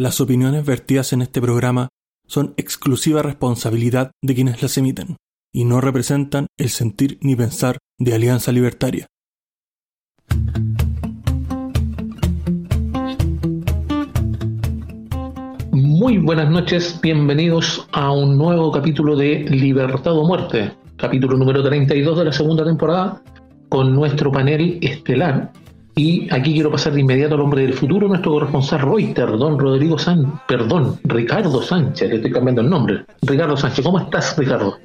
Las opiniones vertidas en este programa son exclusiva responsabilidad de quienes las emiten y no representan el sentir ni pensar de Alianza Libertaria. Muy buenas noches, bienvenidos a un nuevo capítulo de Libertad o Muerte, capítulo número 32 de la segunda temporada, con nuestro panel estelar. Y aquí quiero pasar de inmediato al hombre del futuro, nuestro corresponsal Reuters, don Rodrigo Sánchez, perdón, Ricardo Sánchez, le estoy cambiando el nombre. Ricardo Sánchez, ¿cómo estás, Ricardo?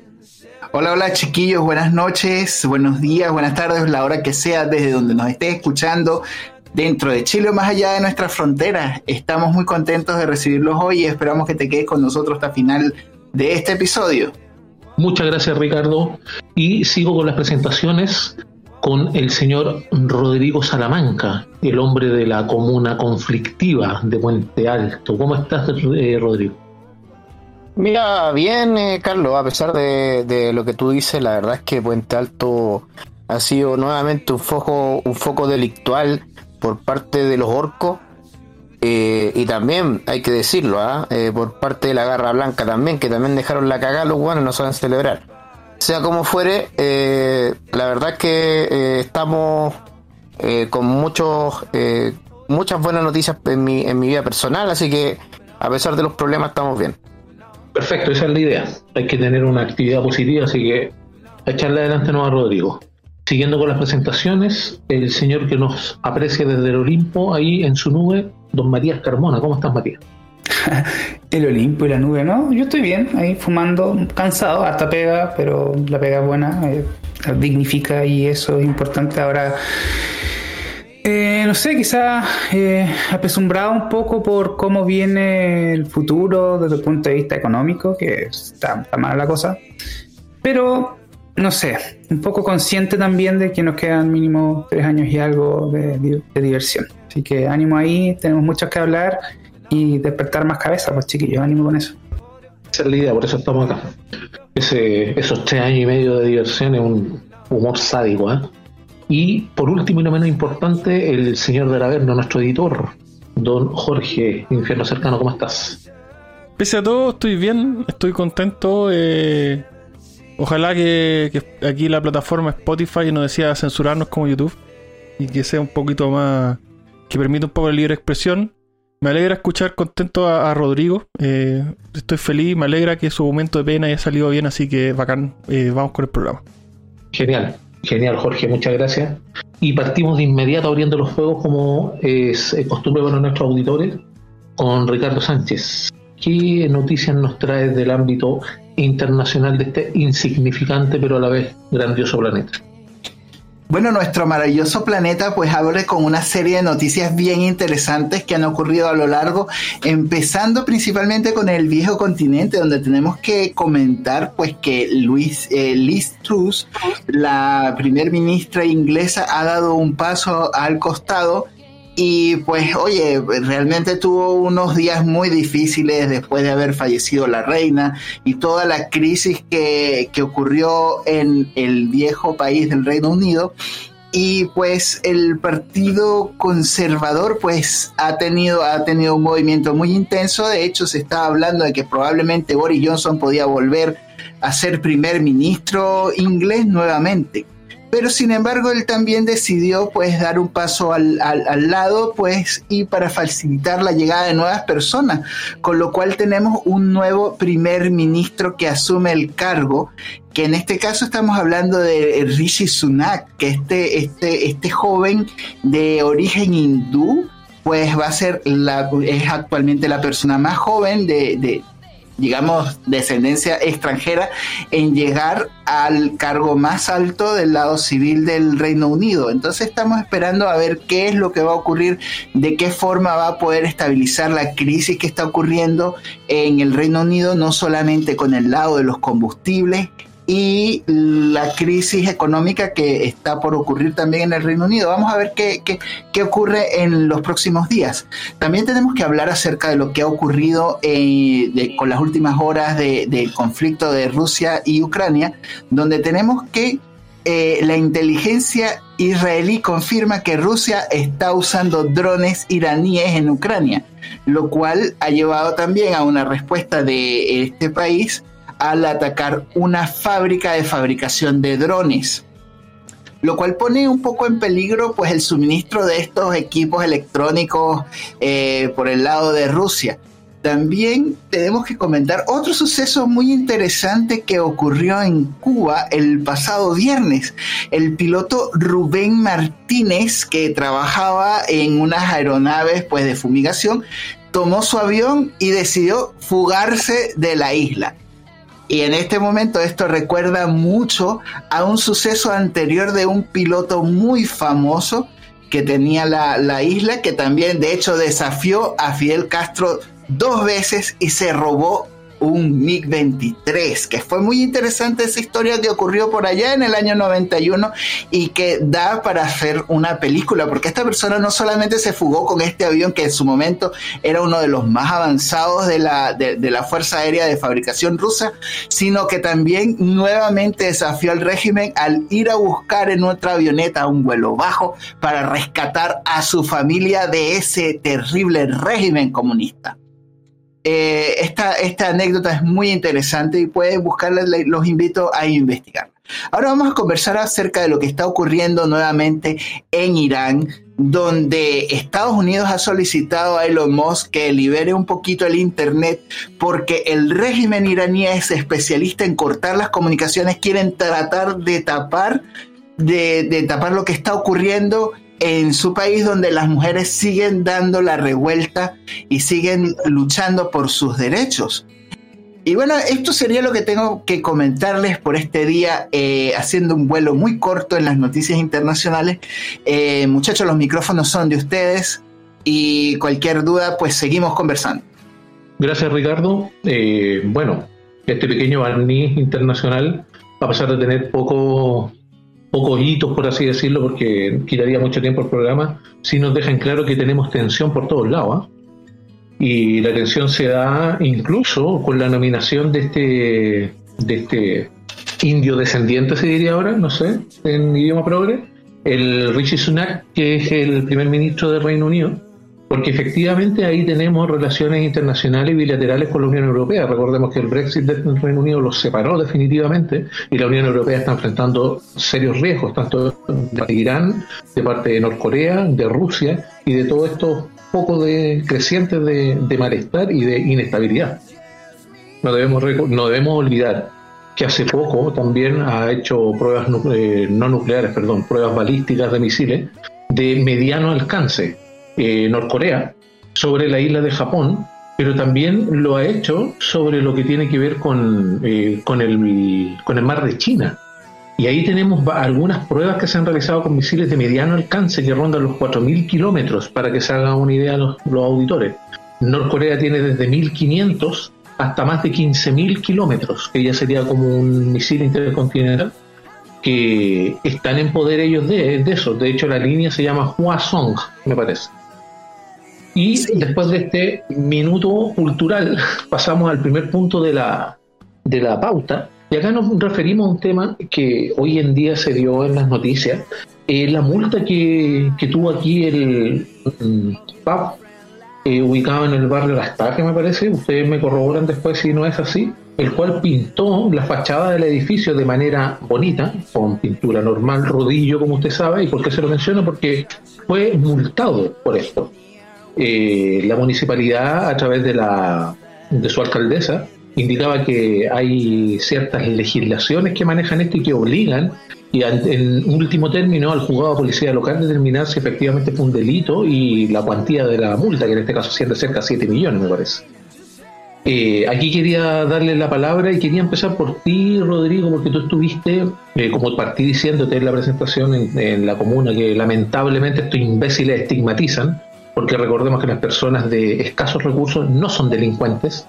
Hola, hola chiquillos, buenas noches, buenos días, buenas tardes, la hora que sea desde donde nos estés escuchando, dentro de Chile o más allá de nuestras fronteras. Estamos muy contentos de recibirlos hoy y esperamos que te quedes con nosotros hasta final de este episodio. Muchas gracias Ricardo y sigo con las presentaciones con el señor Rodrigo Salamanca, el hombre de la comuna conflictiva de Puente Alto. ¿Cómo estás, eh, Rodrigo? Mira, bien, eh, Carlos, a pesar de, lo que tú dices, la verdad es que Puente Alto ha sido nuevamente un foco, un foco delictual por parte de los orcos. Eh, y también, hay que decirlo, ¿ah? por parte de la Garra Blanca también, que también dejaron la cagada, los guanos no saben celebrar. Sea como fuere, eh, la verdad que eh, estamos eh, con muchos, muchas buenas noticias en mi, en mi vida personal, así que a pesar de los problemas estamos bien. Perfecto, esa es la idea. Hay que tener una actividad positiva, así que echarle adelante no a Rodrigo. Siguiendo con las presentaciones, el señor que nos aprecia desde el Olimpo, ahí en su nube, don Matías Carmona. ¿Cómo estás, Matías? el Olimpo y la nube, ¿no? Yo estoy bien, ahí fumando, cansado, hasta pega, pero la pega es buena, eh, dignifica y eso es importante. Ahora, eh, no sé, quizás eh, apesumbrado un poco por cómo viene el futuro desde el punto de vista económico, que está, está mala la cosa, pero no sé, un poco consciente también de que nos quedan mínimo tres años y algo de, de diversión. Así que ánimo ahí, tenemos mucho que hablar y despertar más cabeza, pues chiquillos, ánimo con eso. Esa es la idea, por eso estamos acá. Ese, esos tres años y medio de diversión es un humor sádico, ¿eh? Y por último y no menos importante, el señor de la Verno, nuestro editor, don Jorge, Infierno Cercano, ¿cómo estás? Pese a todo, estoy bien, estoy contento. Eh, ojalá que, que, aquí la plataforma Spotify no decida censurarnos como YouTube y que sea un poquito más. que permita un poco la libre expresión. Me alegra escuchar contento a, Rodrigo. Eh, estoy feliz, me alegra que su momento de pena haya salido bien, así que bacán. Eh, vamos con el programa. Genial, genial, Jorge, muchas gracias. Y partimos de inmediato abriendo los juegos, como es costumbre para nuestros auditores, con Ricardo Sánchez. ¿Qué noticias nos trae del ámbito internacional de este insignificante pero a la vez grandioso planeta? Bueno, nuestro maravilloso planeta pues abre con una serie de noticias bien interesantes que han ocurrido a lo largo, empezando principalmente con el viejo continente, donde tenemos que comentar pues que Luis, eh, Liz Truss, la primer ministra inglesa, ha dado un paso al costado y pues, oye, realmente tuvo unos días muy difíciles después de haber fallecido la reina y toda la crisis que, que ocurrió en el viejo país del Reino Unido. Y pues el partido conservador pues ha tenido ha tenido un movimiento muy intenso. De hecho se estaba hablando de que probablemente Boris Johnson podía volver a ser primer ministro inglés nuevamente pero sin embargo él también decidió pues dar un paso al, lado pues y para facilitar la llegada de nuevas personas, con lo cual tenemos un nuevo primer ministro que asume el cargo, que en este caso estamos hablando de Rishi Sunak, que este, este, este joven de origen hindú, pues va a ser la, es actualmente la persona más joven de, digamos, descendencia extranjera en llegar al cargo más alto del lado civil del Reino Unido. Entonces estamos esperando a ver qué es lo que va a ocurrir, de qué forma va a poder estabilizar la crisis que está ocurriendo en el Reino Unido, no solamente con el lado de los combustibles, y la crisis económica que está por ocurrir también en el Reino Unido. Vamos a ver qué, qué, ocurre en los próximos días. También tenemos que hablar acerca de lo que ha ocurrido eh, con las últimas horas del conflicto de Rusia y Ucrania, donde tenemos que eh, la inteligencia israelí confirma que Rusia está usando drones iraníes en Ucrania. lo cual ha llevado también a una respuesta de este país al atacar una fábrica de fabricación de drones lo cual pone un poco en peligro pues el suministro de estos equipos electrónicos eh, por el lado de Rusia. También tenemos que comentar otro suceso muy interesante que ocurrió en Cuba el pasado viernes. El piloto Rubén Martínez, que trabajaba en unas aeronaves pues, de fumigación, tomó su avión y decidió fugarse de la isla. Y en este momento esto recuerda mucho a un suceso anterior de un piloto muy famoso que tenía la, la, isla, que también de hecho desafió a Fidel Castro dos veces y se robó un MiG-23, que fue muy interesante esa historia que ocurrió por allá en el año 91 y que da para hacer una película, porque esta persona no solamente se fugó con este avión que en su momento era uno de los más avanzados de la, de, la Fuerza Aérea de fabricación rusa, sino que también nuevamente desafió al régimen al ir a buscar en otra avioneta un vuelo bajo para rescatar a su familia de ese terrible régimen comunista. Eh, esta, esta anécdota es muy interesante y pueden buscarla, los invito a investigar. Ahora vamos a conversar acerca de lo que está ocurriendo nuevamente en Irán, donde Estados Unidos ha solicitado a Elon Musk que libere un poquito el Internet porque el régimen iraní es especialista en cortar las comunicaciones, quieren tratar de tapar, de, de tapar lo que está ocurriendo en su país donde las mujeres siguen dando la revuelta y siguen luchando por sus derechos. Y bueno, esto sería lo que tengo que comentarles por este día, eh, haciendo un vuelo muy corto en las noticias internacionales. Eh, muchachos, los micrófonos son de ustedes y cualquier duda, pues seguimos conversando. Gracias, Ricardo. Eh, bueno, este pequeño barniz internacional, a pesar de tener poco pocos hitos, por así decirlo, porque quitaría mucho tiempo el programa, si nos dejan claro que tenemos tensión por todos lados. ¿ah? Y la tensión se da incluso con la nominación de este, de este indio descendiente, se diría ahora, no sé, en idioma progre, el Rishi Sunak, que es el primer ministro del Reino Unido, porque efectivamente ahí tenemos relaciones internacionales y bilaterales con la Unión Europea. Recordemos que el Brexit del Reino Unido los separó definitivamente y la Unión Europea está enfrentando serios riesgos, tanto de Irán, de parte de Norcorea, de Rusia y de todo esto poco de crecientes de, malestar y de inestabilidad. No debemos, no debemos olvidar que hace poco también ha hecho pruebas eh, no nucleares, perdón, pruebas balísticas de misiles de mediano alcance eh, Norcorea sobre la isla de Japón, pero también lo ha hecho sobre lo que tiene que ver con, eh, con, el, con el mar de China. Y ahí tenemos algunas pruebas que se han realizado con misiles de mediano alcance que rondan los 4.000 kilómetros, para que se hagan una idea los, los auditores. Norcorea tiene desde 1.500 hasta más de 15.000 kilómetros, que ya sería como un misil intercontinental, que están en poder ellos de, de eso. De hecho, la línea se llama Hwasong, me parece. Y después de este minuto cultural, pasamos al primer punto de la, de la pauta. Y acá nos referimos a un tema que hoy en día se dio en las noticias. Eh, la multa que, que, tuvo aquí el mm, PAP, eh, ubicado en el barrio Las me parece, ustedes me corroboran después si no es así, el cual pintó la fachada del edificio de manera bonita, con pintura normal, rodillo, como usted sabe. ¿Y por qué se lo menciono? Porque fue multado por esto. Eh, la municipalidad, a través de, la, de su alcaldesa, indicaba que hay ciertas legislaciones que manejan esto y que obligan, y en último término, al juzgado de policía local determinar si efectivamente fue un delito y la cuantía de la multa, que en este caso asciende cerca de 7 millones, me parece. Eh, aquí quería darle la palabra y quería empezar por ti, Rodrigo, porque tú estuviste, eh, como partí diciéndote en la presentación en, en, la comuna, que lamentablemente estos imbéciles estigmatizan porque recordemos que las personas de escasos recursos no son delincuentes,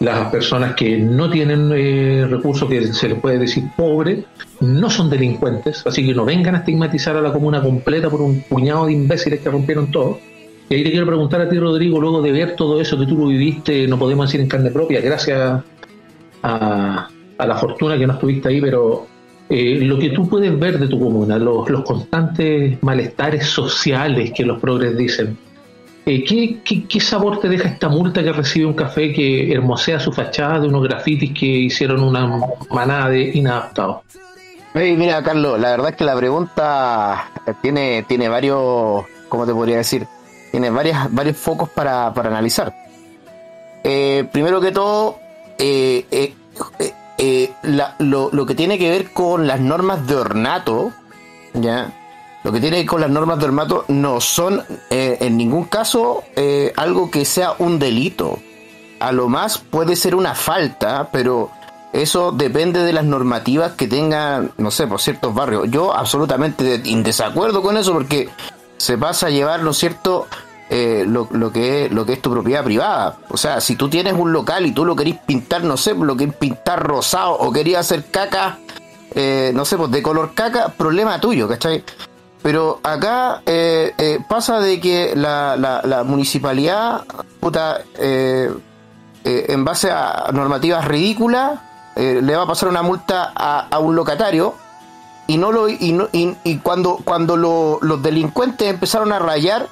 las personas que no tienen eh, recursos, que se les puede decir pobre, no son delincuentes, así que no vengan a estigmatizar a la comuna completa por un puñado de imbéciles que rompieron todo. Y ahí te quiero preguntar a ti, Rodrigo, luego de ver todo eso que tú lo viviste, no podemos decir en carne propia, gracias a, la fortuna que no estuviste ahí, pero eh, lo que tú puedes ver de tu comuna, los, los constantes malestares sociales que los progres dicen, Eh, ¿qué, sabor te deja esta multa que recibe un café que hermosea su fachada de unos grafitis que hicieron una manada de inadaptados? Mira, Carlos, la verdad es que la pregunta tiene, tiene varios, ¿cómo te podría decir? Tiene varias, varios focos para, para analizar. Eh, primero que todo, eh, eh, eh, lo que tiene que ver con las normas de ornato, ¿ya? Lo que tiene que con las normas de ornato no son eh, en ningún caso eh, algo que sea un delito. A lo más puede ser una falta, pero eso depende de las normativas que tengan, no sé, por ciertos barrios. Yo absolutamente en desacuerdo con eso porque se pasa a llevar, ¿no es cierto?, eh, lo, que es, tu propiedad privada. O sea, si tú tienes un local y tú lo querís pintar, no sé, lo querés pintar rosado o querías hacer caca, no sé, pues de color caca, problema tuyo, ¿cachai? Pero acá eh, eh, pasa de que la, la, la municipalidad, puta, eh, eh, en base a normativas ridículas, eh, le va a pasar una multa a, a un locatario y no lo y, no- y, cuando cuando lo- los delincuentes empezaron a rayar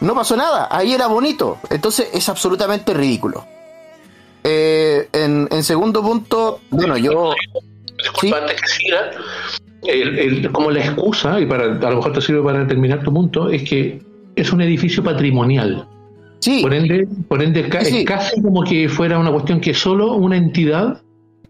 no pasó nada. Ahí era bonito. Entonces es absolutamente ridículo. En, segundo punto bueno yo Disculpa, que siga, el- el- como la excusa, y para, a lo mejor te sirve para terminar tu punto, es que es un edificio patrimonial. sí Por ende, por ende ca- Sí, es casi como que fuera una cuestión que solo una entidad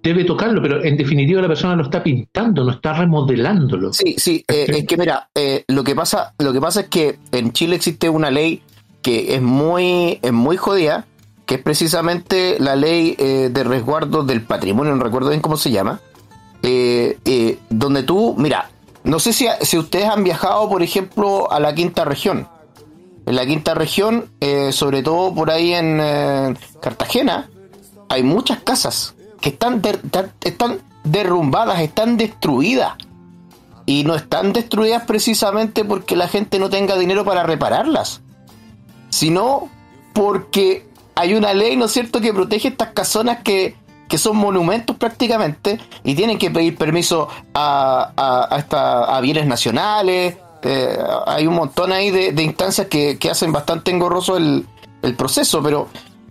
debe tocarlo, pero en definitiva la persona lo está pintando, no está remodelándolo. Sí, sí, eh, es que mira, eh, lo que pasa, lo que pasa es que en Chile existe una ley que es muy, es muy jodida, que es precisamente la ley eh, de resguardo del patrimonio, no recuerdo bien cómo se llama, eh, eh, donde tú, mira, no sé si, si ustedes han viajado, por ejemplo, a la quinta región. En la quinta región, eh, sobre todo por ahí en eh, Cartagena, hay muchas casas que están, están derrumbadas, están destruidas. Y no están destruidas precisamente porque la gente no tenga dinero para repararlas, sino porque hay una ley, ¿no es cierto?, que protege estas casonas que, que son monumentos prácticamente y tienen que pedir permiso a, a, a bienes nacionales. eh, hay un montón ahí de, instancias que, que hacen bastante engorroso el, el proceso, pero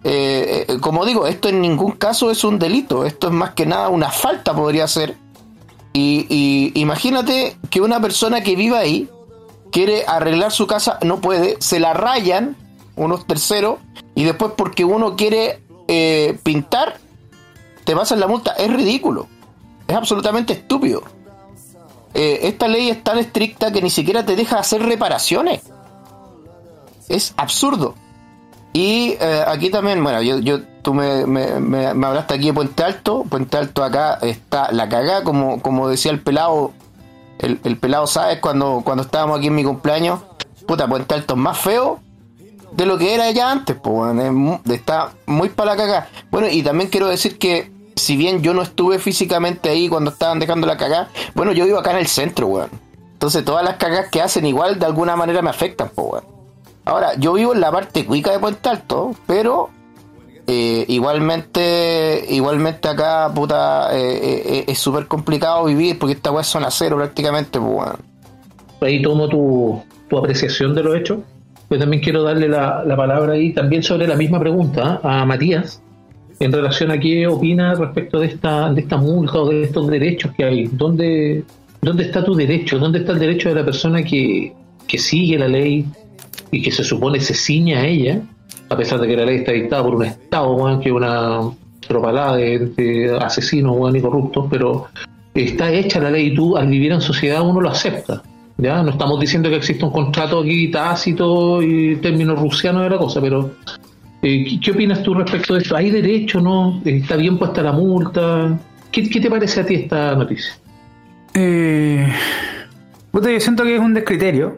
eh, eh, como digo, esto en ningún caso es un delito, esto es más que nada una falta, podría ser. Y, imagínate que una persona que viva ahí quiere arreglar su casa, no puede, se la rayan unos terceros y después porque uno quiere eh, pintar, te pasan la multa. Es ridículo, es absolutamente estúpido. Eh, esta ley es tan estricta que ni siquiera te deja hacer reparaciones. Es absurdo. Y eh, aquí también, bueno, yo, yo tú me, me, me- me hablaste aquí de Puente Alto. Puente Alto acá está la cagá, como, como decía el pelado. El, el pelado, ¿sabes? Cuando, cuando estábamos aquí en mi cumpleaños. Puta, Puente Alto es más feo de lo que era ya antes, pues, está muy para la cagá. Bueno, y también quiero decir que si bien yo no estuve físicamente ahí cuando estaban dejando la cagá, bueno, yo vivo acá en el centro, weón. Entonces todas las cagás que hacen igual de alguna manera me afectan, pues, weón. Ahora, yo vivo en la parte cuica de Puente Alto, pero eh, igualmente, igualmente acá, puta, eh, eh, es súper complicado vivir porque esta weá es zona cero prácticamente, pues, weón. Ahí tomo tu, tu apreciación de los hechos. Yo también quiero darle la, la palabra ahí también sobre la misma pregunta ¿ah? a Matías en relación a qué opina respecto de esta, de esta multa o de estos derechos que hay. ¿Dónde, dónde está tu derecho? ¿Dónde está el derecho de la persona que, que sigue la ley y que se supone se ciña a ella, a pesar de que la ley está dictada por un Estado, weón, que una tropalada de, asesinos weón, y corruptos, pero está hecha la ley y tú al vivir en sociedad uno lo acepta. ¿ya? No estamos diciendo que exista un contrato aquí tácito y términos rusianos de la cosa, pero eh, ¿qué, opinas tú respecto de esto? ¿Hay derecho no? ¿Está bien puesta la multa? ¿Qué, te parece a ti esta noticia? Eh, yo siento que es un descriterio.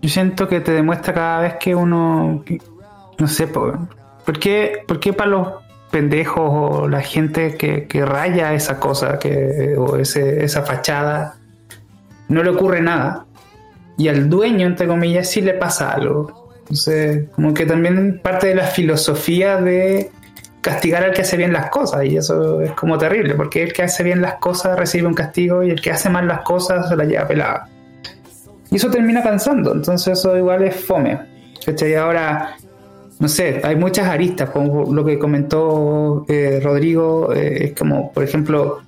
Yo siento que te demuestra cada vez que uno. no sé, po, ¿por qué, por qué para los pendejos o la gente que, que raya esa cosa que, o ese, esa fachada no le ocurre nada? Y al dueño, entre comillas, sí le pasa algo. Entonces, como que también parte de la filosofía de castigar al que hace bien las cosas y eso es como terrible porque el que hace bien las cosas recibe un castigo y el que hace mal las cosas se la lleva pelada y eso termina cansando entonces eso igual es fome ¿Cachai? Ahora, no sé, hay muchas aristas, como lo que comentó eh, Rodrigo, eh, es como, por ejemplo,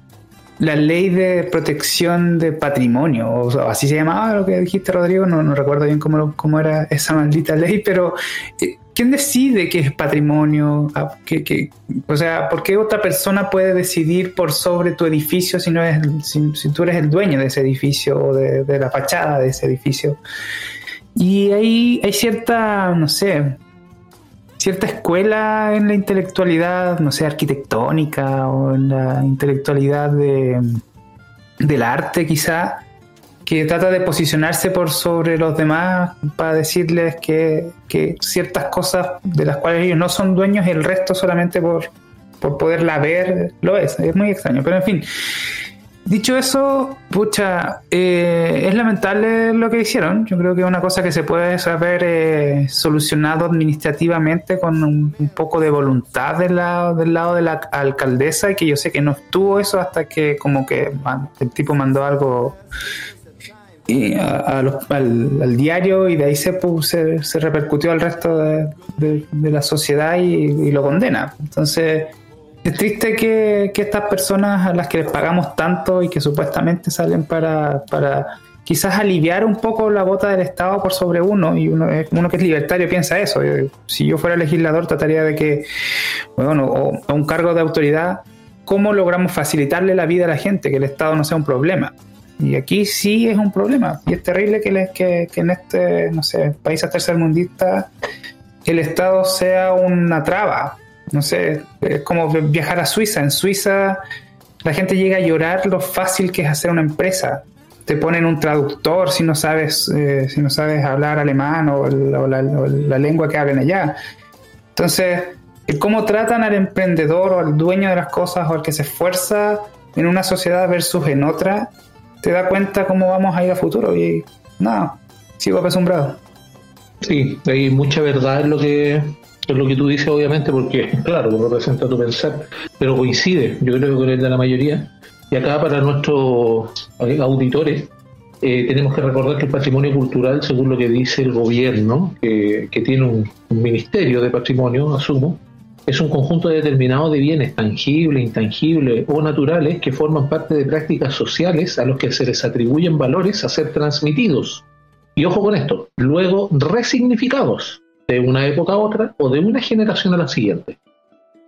la ley de protección de patrimonio, o así se llamaba lo que dijiste, Rodrigo, no, no recuerdo bien cómo, cómo era esa maldita ley, pero eh, ¿quién decide qué es patrimonio? Ah, ¿Qué, qué- o sea, ¿por qué otra persona puede decidir por sobre tu edificio si, no es, si, si tú eres el dueño de ese edificio o de, de la fachada de ese edificio? Y ahí hay cierta, no sé, cierta escuela en la intelectualidad, no sé, arquitectónica o en la intelectualidad de, del arte quizá, que trata de posicionarse por sobre los demás para decirles que, que ciertas cosas de las cuales ellos no son dueños y el resto solamente por, por poderla ver lo es. Es muy extraño, pero en fin. Dicho eso, pucha, eh, es lamentable lo que hicieron. Yo creo que es una cosa que se puede haber eh, solucionado administrativamente con un, poco de voluntad del lado, del lado de la alcaldesa y que yo sé que no estuvo eso hasta que como que el tipo mandó algo y a- los- al, diario y de ahí se, se, se repercutió al resto de la sociedad y, y lo condena. Entonces, es triste que, estas personas a las que les pagamos tanto y que supuestamente salen para, para quizás aliviar un poco la bota del Estado por sobre uno, y uno, que es libertario piensa eso. Si yo fuera legislador trataría de que, bueno, o a un cargo de autoridad, ¿cómo logramos facilitarle la vida a la gente, que el Estado no sea un problema? Y aquí sí es un problema. Y es terrible que, le- que, que en este, no sé, países tercermundistas el Estado sea una traba. No sé, es como viajar a Suiza. En Suiza la gente llega a llorar lo fácil que es hacer una empresa. Te ponen un traductor si no sabes, eh, si no sabes hablar alemán o, la, lengua que hablen allá. Entonces, cómo tratan al emprendedor o al dueño de las cosas o al que se esfuerza en una sociedad versus en otra, te da cuenta cómo vamos a ir a futuro. Y nada, sigo apesumbrado. Sí, hay mucha verdad en lo que en lo que tú dices, obviamente, porque, claro, representa tu pensar, pero coincide, yo creo que con el de la mayoría. Y acá para nuestros auditores, eh, tenemos que recordar que el patrimonio cultural, según lo que dice el gobierno, que, que tiene un, un ministerio de patrimonio, asumo, es un conjunto determinado de bienes tangibles, intangibles o naturales que forman parte de prácticas sociales a los que se les atribuyen valores a ser transmitidos. Y ojo con esto, luego resignificados de una época a otra o de una generación a la siguiente.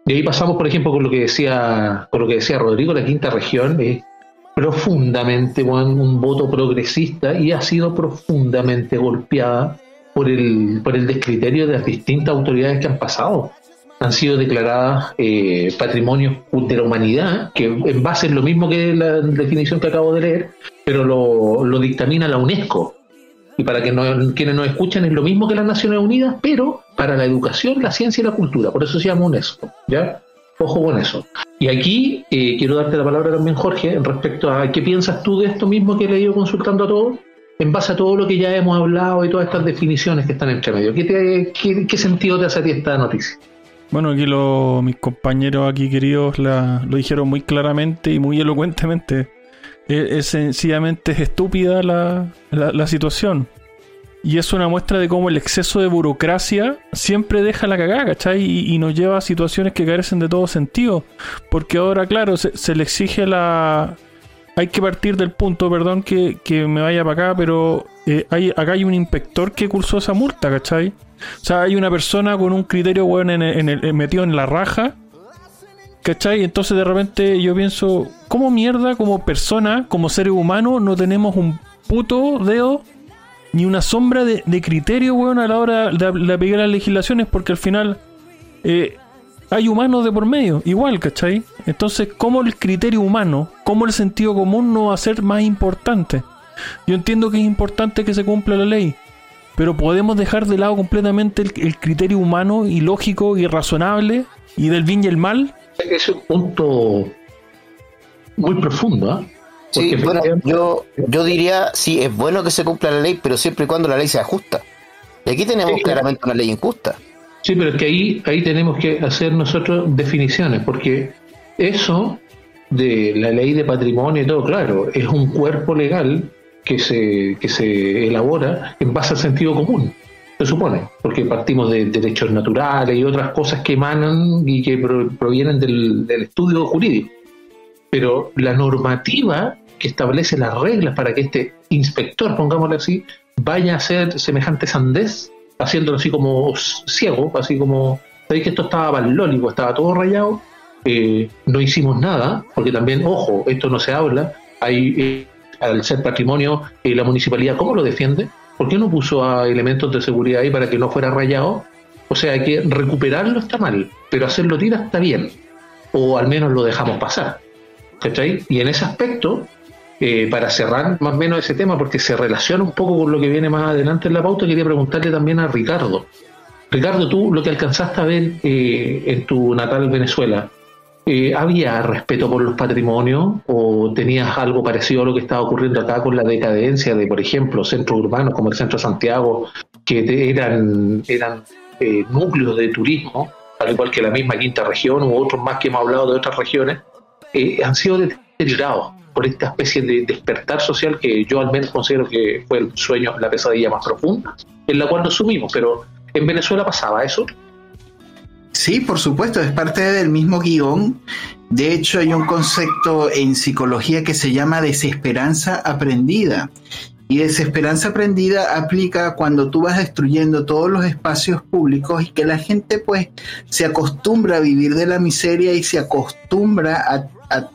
Y ahí pasamos, por ejemplo, con lo que decía, con lo que decía Rodrigo, la quinta región es profundamente un voto progresista y ha sido profundamente golpeada por el, por el descriterio de las distintas autoridades que han pasado. Han sido declaradas eh, patrimonios de la humanidad, que en base es lo mismo que la definición que acabo de leer, pero lo, lo dictamina la UNESCO. Y para que no- quienes nos escuchan es lo mismo que las Naciones Unidas, pero para la educación, la ciencia y la cultura. Por eso se llama UNESCO. ¿Ya? Ojo con eso. Y aquí eh, quiero darte la palabra también, Jorge, respecto a qué piensas tú de esto mismo que he ido consultando a todos, en base a todo lo que ya hemos hablado y todas estas definiciones que están entre medio. ¿Qué, te- qué, qué sentido te hace a ti esta noticia? Bueno, aquí lo- mis compañeros aquí queridos la- lo dijeron muy claramente y muy elocuentemente. Es, es sencillamente es estúpida la, la- la situación. Y es una muestra de cómo el exceso de burocracia siempre deja la cagada, ¿cachai? Y, nos lleva a situaciones que carecen de todo sentido. Porque ahora, claro, se, le exige la... Hay que partir del punto, perdón que, que me vaya para acá, pero eh, hay, acá hay un inspector que cursó esa multa, ¿cachai? O sea, hay una persona con un criterio, el- en el- metido en la raja. ¿Cachai? Entonces de repente yo pienso, ¿cómo mierda como persona, como ser humano, no tenemos un puto dedo ni una sombra de, criterio, weón, a la hora de, de aplicar las legislaciones? Porque al final eh, hay humanos de por medio, igual, ¿cachai? Entonces, ¿cómo el criterio humano, cómo el sentido común no va a ser más importante? Yo entiendo que es importante que se cumpla la ley, pero podemos dejar de lado completamente el criterio humano y lógico y razonable y del bien y el mal. Es un punto muy profundo, ¿ah? Sí, bueno, yo, yo diría, sí, es bueno que se cumpla la ley, pero siempre y cuando la ley sea justa. Y aquí tenemos Sí, claramente una ley injusta. Sí, pero es que ahí, ahí tenemos que hacer nosotros definiciones, porque eso de la ley de patrimonio y todo, claro, es un cuerpo legal que se, que se elabora en base al sentido común. Se supone, porque partimos de derechos naturales y otras cosas que emanan y que provienen del, estudio jurídico. Pero la normativa que establece las reglas para que este inspector, pongámosle así, vaya a hacer semejante sandez, haciéndolo así como ciego, así como, sabéis que esto estaba balónico, estaba todo rayado, eh, no hicimos nada, porque también, ojo, esto no se habla, hay, eh, al ser patrimonio, eh, la municipalidad, ¿cómo lo defiende? ¿Por qué no puso a elementos de seguridad ahí para que no fuera rayado? O sea, hay que recuperarlo está mal, pero hacerlo tira está bien, o al menos lo dejamos pasar. ¿Cachai? Y en ese aspecto, eh, para cerrar más o menos ese tema, porque se relaciona un poco con lo que viene más adelante en la pauta, quería preguntarle también a Ricardo. Ricardo, tú lo que alcanzaste a ver eh, en tu natal Venezuela, eh, ¿había respeto por los patrimonios o tenías algo parecido a lo que estaba ocurriendo acá con la decadencia de, por ejemplo, centros urbanos como el centro de Santiago, que eran, eran núcleos de turismo, al igual que la misma quinta región u otros más que hemos hablado de otras regiones, han sido deteriorados? por esta especie de despertar social que yo al menos considero que fue el sueño, la pesadilla más profunda, en la cual nos sumimos. Pero en Venezuela pasaba eso. Sí, por supuesto, es parte del mismo guion. De hecho, hay un concepto en psicología que se llama desesperanza aprendida. Y desesperanza aprendida aplica cuando tú vas destruyendo todos los espacios públicos y que la gente pues se acostumbra a vivir de la miseria y se acostumbra a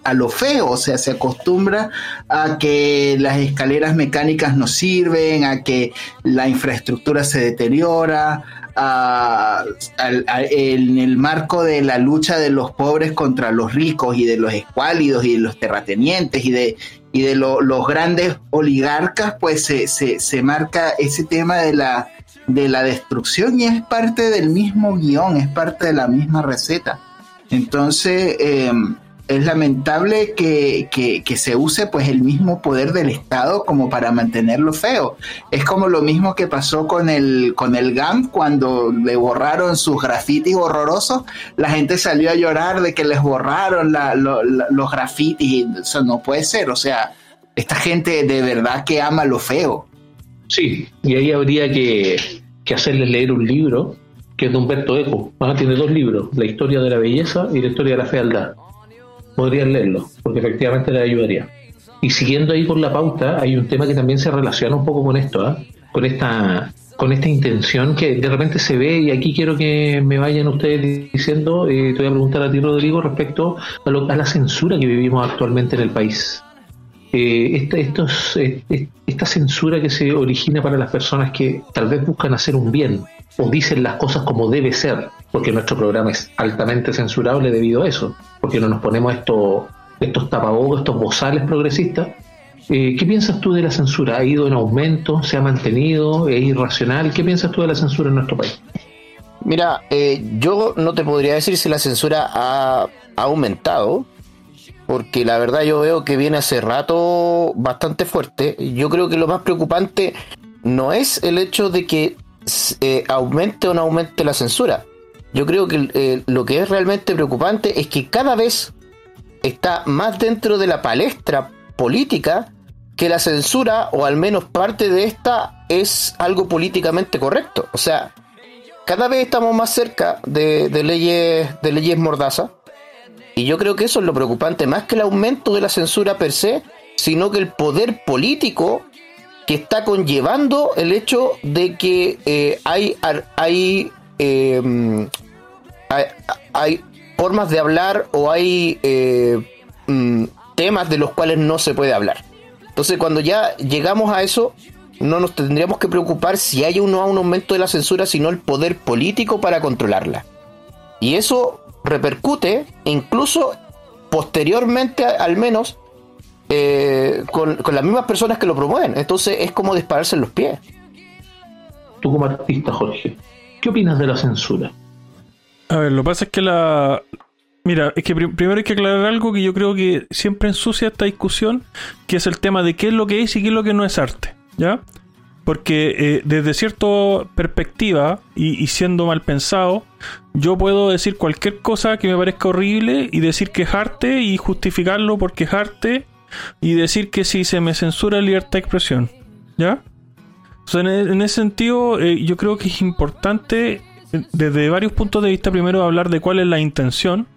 a, lo feo, o sea, se acostumbra a que las escaleras mecánicas no sirven, a que la infraestructura se deteriora, en el marco de la lucha de los pobres contra los ricos y de los escuálidos y de los terratenientes y de, y de los grandes oligarcas, pues se, se, marca ese tema de la, de la destrucción y es parte del mismo guion, es parte de la misma receta. Entonces, em, es lamentable que, se use pues el mismo poder del Estado como para mantenerlo feo. Es como lo mismo que pasó con el, con el GAM cuando le borraron sus grafitis horrorosos. La gente salió a llorar de que les borraron los grafitis. No puede ser. O sea, esta gente de verdad que ama lo feo. Sí, y ahí habría que, que hacerles leer un libro que es de Humberto Eco. Ah, tiene dos libros, La historia de la belleza y La historia de la fealdad podrían leerlo, porque efectivamente les ayudaría. Y siguiendo ahí con la pauta, hay un tema que también se relaciona un poco con esto, ¿ah? con esta con esta intención que de repente se ve, y aquí quiero que me vayan ustedes diciendo, eh, te voy a preguntar a ti Rodrigo respecto a, a la censura que vivimos actualmente en el país. Eh, esta, estos, eh, esta censura que se origina para las personas que tal vez buscan hacer un bien o dicen las cosas como debe ser, porque nuestro programa es altamente censurable debido a eso, porque no nos ponemos estos, estos tapabocas, estos bozales progresistas. Eh, ¿Qué piensas tú de la censura? ¿Ha ido en aumento? ¿Se ha mantenido? ¿Es irracional? ¿Qué piensas tú de la censura en nuestro país? Mira, eh, yo no te podría decir si la censura ha, aumentado, porque la verdad yo veo que viene hace rato bastante fuerte. Yo creo que lo más preocupante no es el hecho de que eh, aumente o no aumente la censura. Yo creo que eh, lo que es realmente preocupante es que cada vez está más dentro de la palestra política que la censura, o al menos parte de esta, es algo políticamente correcto. O sea, cada vez estamos más cerca de, leyes, de leyes mordaza. Y yo creo que eso es lo preocupante, más que el aumento de la censura per se, sino que el poder político que está conllevando el hecho de que eh, hay, em, hay, formas de hablar o hay eh, mm, temas de los cuales no se puede hablar. Entonces cuando ya llegamos a eso, no nos tendríamos que preocupar si hay o no un aumento de la censura, sino el poder político para controlarla. Y eso repercute incluso posteriormente al menos eh, con, las mismas personas que lo promueven. Entonces es como dispararse en los pies. Tú como artista, Jorge, ¿qué opinas de la censura? A ver, lo que pasa es que la... Mira, es que primero hay que aclarar algo que yo creo que siempre ensucia esta discusión, que es el tema de qué es lo que es y qué es lo que no es arte, ¿ya? Porque eh, desde cierta perspectiva y, siendo mal pensado, yo puedo decir cualquier cosa que me parezca horrible y decir que es arte y justificarlo porque es arte y decir que si se me censura libertad de expresión. ¿Ya? Entonces, en, en ese sentido, eh, yo creo que es importante, desde varios puntos de vista, primero hablar de cuál es la intención,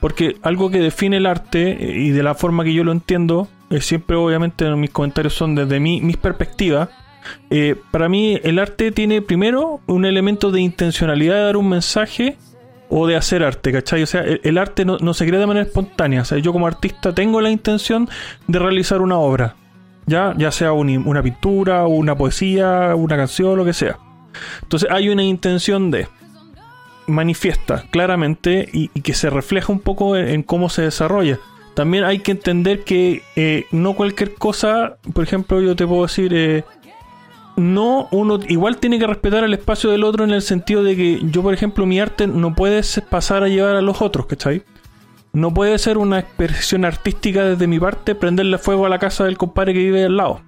porque algo que define el arte eh, y de la forma que yo lo entiendo, eh, siempre obviamente mis comentarios son desde mi, mis perspectivas. eh, para mí el arte tiene primero un elemento de intencionalidad de dar un mensaje o de hacer arte, ¿cachai? O sea, el, arte no, no se crea de manera espontánea. O sea, yo como artista tengo la intención de realizar una obra, ya, ya sea un- una pintura, una poesía, una canción, lo que sea. Entonces hay una intención de manifiesta claramente y, que se refleja un poco en, cómo se desarrolla. También hay que entender que eh, no cualquier cosa, por ejemplo, yo te puedo decir, eh, no, uno igual tiene que respetar el espacio del otro en el sentido de que yo, por ejemplo, mi arte no puede pasar a llevar a los otros, ¿cachai? No puede ser una expresión artística desde mi parte prenderle fuego a la casa del compadre que vive al lado.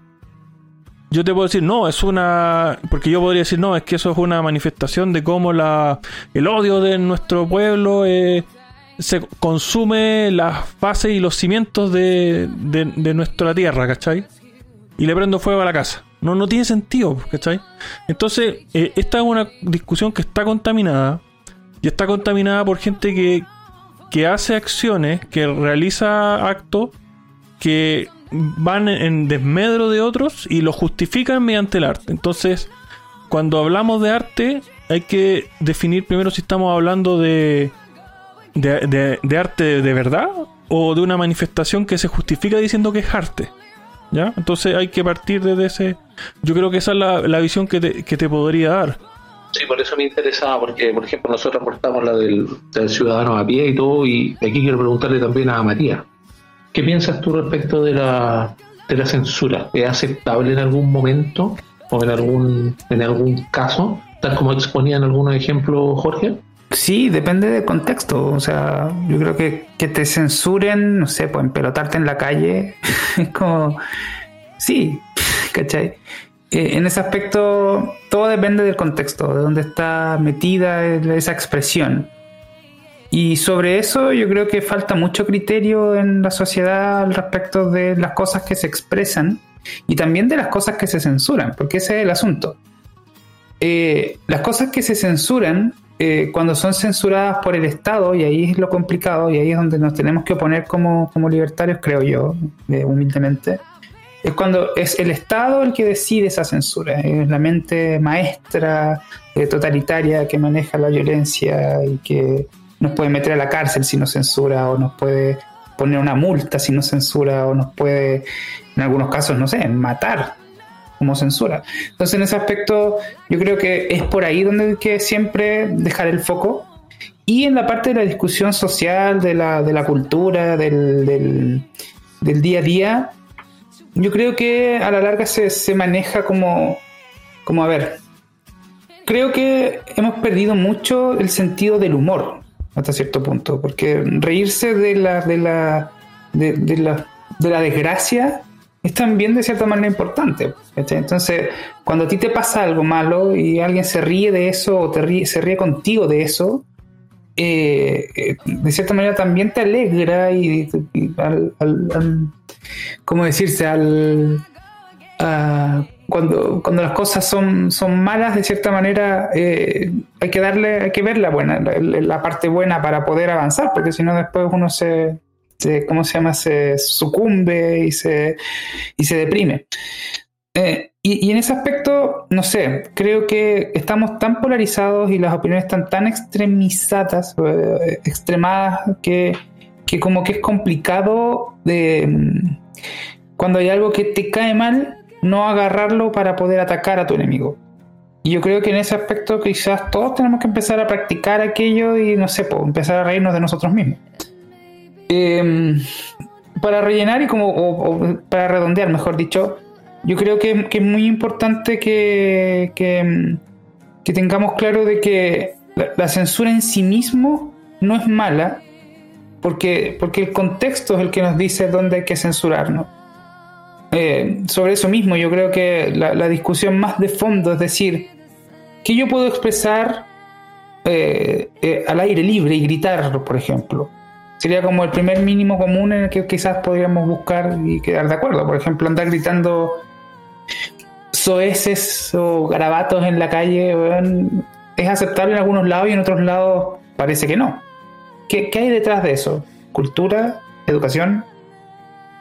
Yo te puedo decir, no, es una. Porque yo podría decir, no, es que eso es una manifestación de cómo la, el odio de nuestro pueblo eh, se consume las bases y los cimientos de, de, nuestra tierra, ¿cachai? Y le prendo fuego a la casa. No, no tiene sentido, ¿cachai? Entonces, eh, esta es una discusión que está contaminada. Y está contaminada por gente que, que hace acciones, que realiza actos que van en desmedro de otros y lo justifican mediante el arte. Entonces, cuando hablamos de arte, hay que definir primero si estamos hablando de, de, de- arte de verdad o de una manifestación que se justifica diciendo que es arte. ¿Ya? Entonces hay que partir desde ese... Yo creo que esa es la, la visión que te, que te podría dar. Sí, por eso me interesaba, porque, por ejemplo, nosotros aportamos la del, del ciudadano a pie y todo, y aquí quiero preguntarle también a Matías. ¿Qué piensas tú respecto de la, de la censura? ¿Es aceptable en algún momento o en algún, en algún caso? Tal como exponía en algunos ejemplos Jorge. Sí, depende del contexto. O sea, yo creo que que te censuren, no sé, pues empelotarte en la calle, es como. Sí, ¿cachai? Eh, en ese aspecto, todo depende del contexto, de dónde está metida esa expresión. Y sobre eso, yo creo que falta mucho criterio en la sociedad al respecto de las cosas que se expresan y también de las cosas que se censuran, porque ese es el asunto. Eh, las cosas que se censuran, eh, cuando son censuradas por el Estado, y ahí es lo complicado, y ahí es donde nos tenemos que oponer como, como libertarios, creo yo, eh, humildemente, es cuando es el Estado el que decide esa censura, es la mente maestra, eh, totalitaria, que maneja la violencia y que nos puede meter a la cárcel si nos censura, o nos puede poner una multa si nos censura, o nos puede, en algunos casos, no sé, matar como censura. Entonces, en ese aspecto, yo creo que es por ahí donde hay que siempre dejar el foco. Y en la parte de la discusión social, de la, de la cultura, del, del, día a día, yo creo que a la larga se, se maneja como, como, a ver, creo que hemos perdido mucho el sentido del humor hasta cierto punto, porque reírse de la, de la, de, de la, de la desgracia es también de cierta manera importante. Entonces, cuando a ti te pasa algo malo y alguien se ríe de eso o te ríe, se ríe contigo de eso, eh, eh, de cierta manera también te alegra y, y al, ¿cómo decirse? Al, cuando, cuando las cosas son, son malas, de cierta manera eh, hay que darle, hay que ver la buena, la, la parte buena para poder avanzar, porque si no después uno se, se- ¿cómo se llama? Se sucumbe y se, y se deprime. Eh, y, y en ese aspecto, no sé, creo que estamos tan polarizados y las opiniones están tan extremizadas, eh, extremadas, que, que como que es complicado de, mm, cuando hay algo que te cae mal, no agarrarlo para poder atacar a tu enemigo. Y yo creo que en ese aspecto quizás todos tenemos que empezar a practicar aquello y no sé, pues, empezar a reírnos de nosotros mismos. Eh, para rellenar y como para redondear, mejor dicho, yo creo que, es muy importante que, que, que tengamos claro de que la, la censura en sí mismo no es mala, porque, porque el contexto es el que nos dice dónde hay que censurarnos. Eh, sobre eso mismo, yo creo que la, discusión más de fondo es decir, que yo puedo expresar eh, eh, al aire libre y gritar, por ejemplo. Sería como el primer mínimo común en el que quizás podríamos buscar y quedar de acuerdo. Por ejemplo, andar gritando soeces o garabatos en la calle, es aceptable en algunos lados y en otros lados parece que no. ¿Qué, qué hay detrás de eso? ¿Cultura? ¿Educación?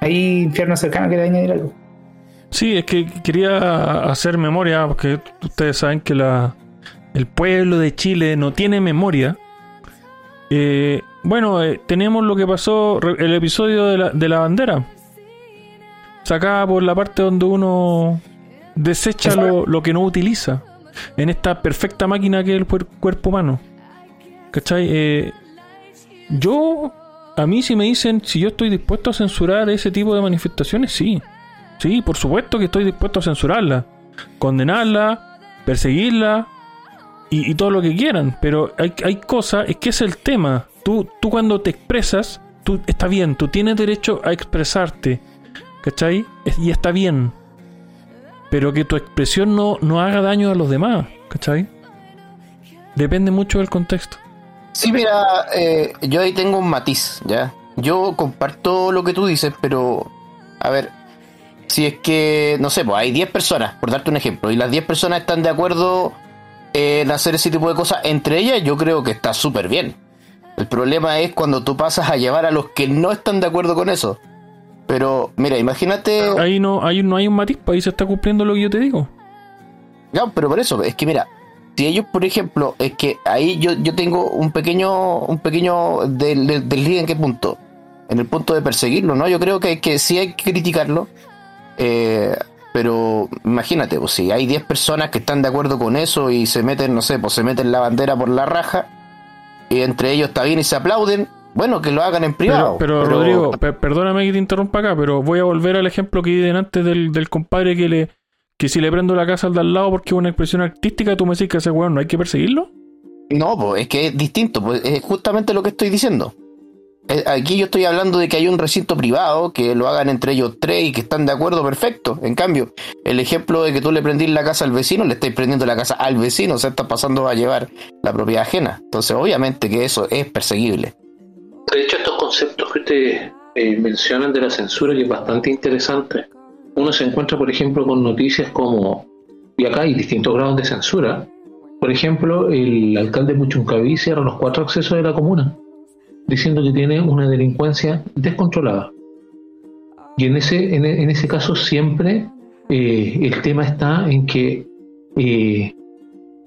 ¿Hay infierno cercano que añadir algo? Sí, es que quería hacer memoria, porque ustedes saben que la, el pueblo de Chile no tiene memoria. Eh, bueno, eh, tenemos lo que pasó, el episodio de la, de la bandera. Sacada por la parte donde uno desecha lo, lo que no utiliza. En esta perfecta máquina que es el cuerpo humano. ¿Cachai? Eh, yo, a mí si me dicen si yo estoy dispuesto a censurar ese tipo de manifestaciones, sí. Sí, por supuesto que estoy dispuesto a censurarla, condenarla, perseguirla y, todo lo que quieran. Pero hay, hay cosas, es que es el tema. Tú, tú cuando te expresas, tú está bien, tú tienes derecho a expresarte, ¿cachai? Y está bien. Pero que tu expresión no, no haga daño a los demás, ¿cachai? Depende mucho del contexto. Sí, mira, eh, yo ahí tengo un matiz, ¿ya? Yo comparto lo que tú dices, pero, a ver, si es que, no sé, pues hay 10 personas, por darte un ejemplo, y las 10 personas están de acuerdo en hacer ese tipo de cosas, entre ellas yo creo que está súper bien. El problema es cuando tú pasas a llevar a los que no están de acuerdo con eso. Pero, mira, imagínate... Ahí no hay, no hay un matiz, pues ahí se está cumpliendo lo que yo te digo. No, pero por eso, es que mira, si ellos, por ejemplo, es que ahí yo, yo tengo un pequeño, un pequeño del, en qué punto. En el punto de perseguirlo, ¿no? Yo creo que, que sí hay que criticarlo. eh, pero imagínate, pues si hay 10 personas que están de acuerdo con eso y se meten, no sé, pues se meten la bandera por la raja, y entre ellos está bien y se aplauden, bueno, que lo hagan en privado. Pero, pero, Rodrigo, pe- perdóname que te interrumpa acá, pero voy a volver al ejemplo que di delante del, del compadre que le que si le prendo la casa al de al lado porque es una expresión artística, tú me decís que ese weón no hay que perseguirlo. No, pues es que es distinto, pues es justamente lo que estoy diciendo. Eh, Aquí yo estoy hablando de que hay un recinto privado, que lo hagan entre ellos tres y que están de acuerdo, perfecto. En cambio, el ejemplo de que tú le prendís la casa al vecino, le estáis prendiendo la casa al vecino, o sea, estás pasando a llevar la propiedad ajena. Entonces, obviamente que eso es perseguible. De hecho, estos conceptos que ustedes eh, mencionan de la censura, que es bastante interesante, uno se encuentra, por ejemplo, con noticias como, y acá hay distintos grados de censura, por ejemplo, el alcalde Puchuncaví cierra los cuatro accesos de la comuna, diciendo que tiene una delincuencia descontrolada. Y en ese, en, ese caso siempre eh, el tema está en que eh,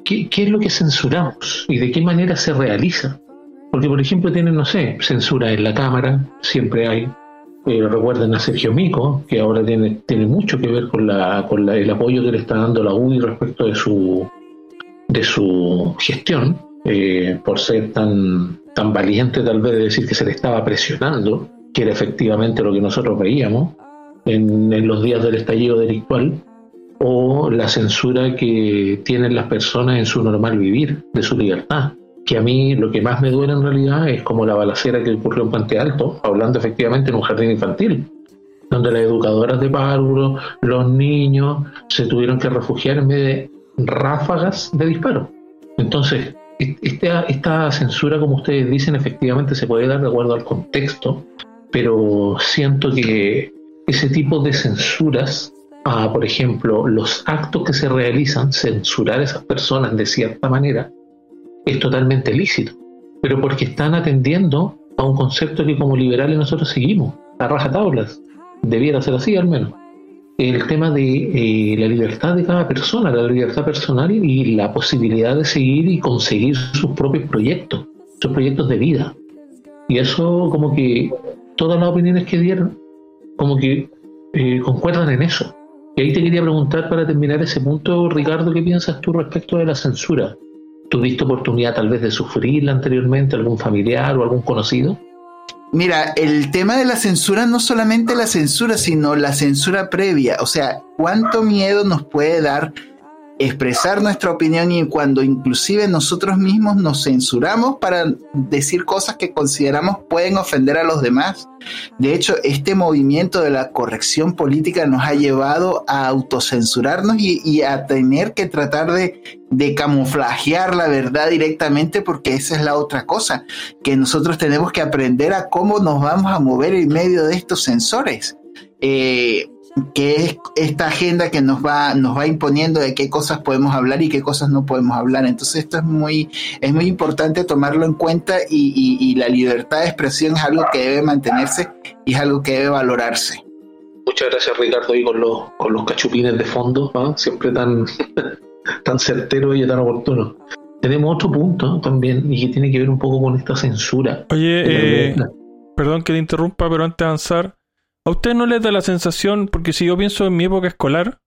¿qué, qué es lo que censuramos y de qué manera se realiza. Porque, por ejemplo, tienen, no sé, censura en la Cámara, siempre hay. Eh, recuerden a Sergio Mico, que ahora tiene, tiene mucho que ver con, la, con la- el apoyo que le está dando la UDI respecto de su, de su gestión, eh, por ser tan, tan valiente tal vez de decir que se le estaba presionando, que era efectivamente lo que nosotros veíamos en, en los días del estallido delictual, o la censura que tienen las personas en su normal vivir, de su libertad. Que a mí lo que más me duele en realidad es como la balacera que ocurrió en Puente Alto, hablando efectivamente en un jardín infantil, donde las educadoras de párvulo, los niños, se tuvieron que refugiar en medio de ráfagas de disparo. Entonces, esta, esta censura, como ustedes dicen, efectivamente se puede dar de acuerdo al contexto, pero siento que ese tipo de censuras a, por ejemplo, los actos que se realizan, censurar a esas personas de cierta manera, es totalmente lícito, pero porque están atendiendo a un concepto que como liberales nosotros seguimos, a rajatablas, debiera ser así al menos. El tema de eh, la libertad de cada persona, la libertad personal y la posibilidad de seguir y conseguir sus propios proyectos, sus proyectos de vida. Y eso como que todas las opiniones que dieron, como que eh, concuerdan en eso. Y ahí te quería preguntar para terminar ese punto, Ricardo, ¿qué piensas tú respecto de la censura? ¿Tuviste oportunidad tal vez de sufrirla anteriormente, algún familiar o algún conocido? Mira, el tema de la censura no solamente la censura, sino la censura previa. O sea, cuánto miedo nos puede dar expresar nuestra opinión y cuando inclusive nosotros mismos nos censuramos para decir cosas que consideramos pueden ofender a los demás. De hecho, este movimiento de la corrección política nos ha llevado a autocensurarnos y, y a tener que tratar de, de camuflajear la verdad directamente porque esa es la otra cosa, que nosotros tenemos que aprender a cómo nos vamos a mover en medio de estos sensores. Eh, que es esta agenda que nos va, nos va imponiendo de qué cosas podemos hablar y qué cosas no podemos hablar. Entonces esto es muy, es muy importante tomarlo en cuenta y, y la libertad de expresión es algo que debe mantenerse y es algo que debe valorarse. Muchas gracias Ricardo y con los, con los cachupines de fondo, ¿no? siempre tan, tan certero y tan oportuno. Tenemos otro punto también y que tiene que ver un poco con esta censura. Oye, eh, perdón que te interrumpa, pero antes de avanzar, ¿a usted no les da la sensación, porque si yo pienso en mi época escolar,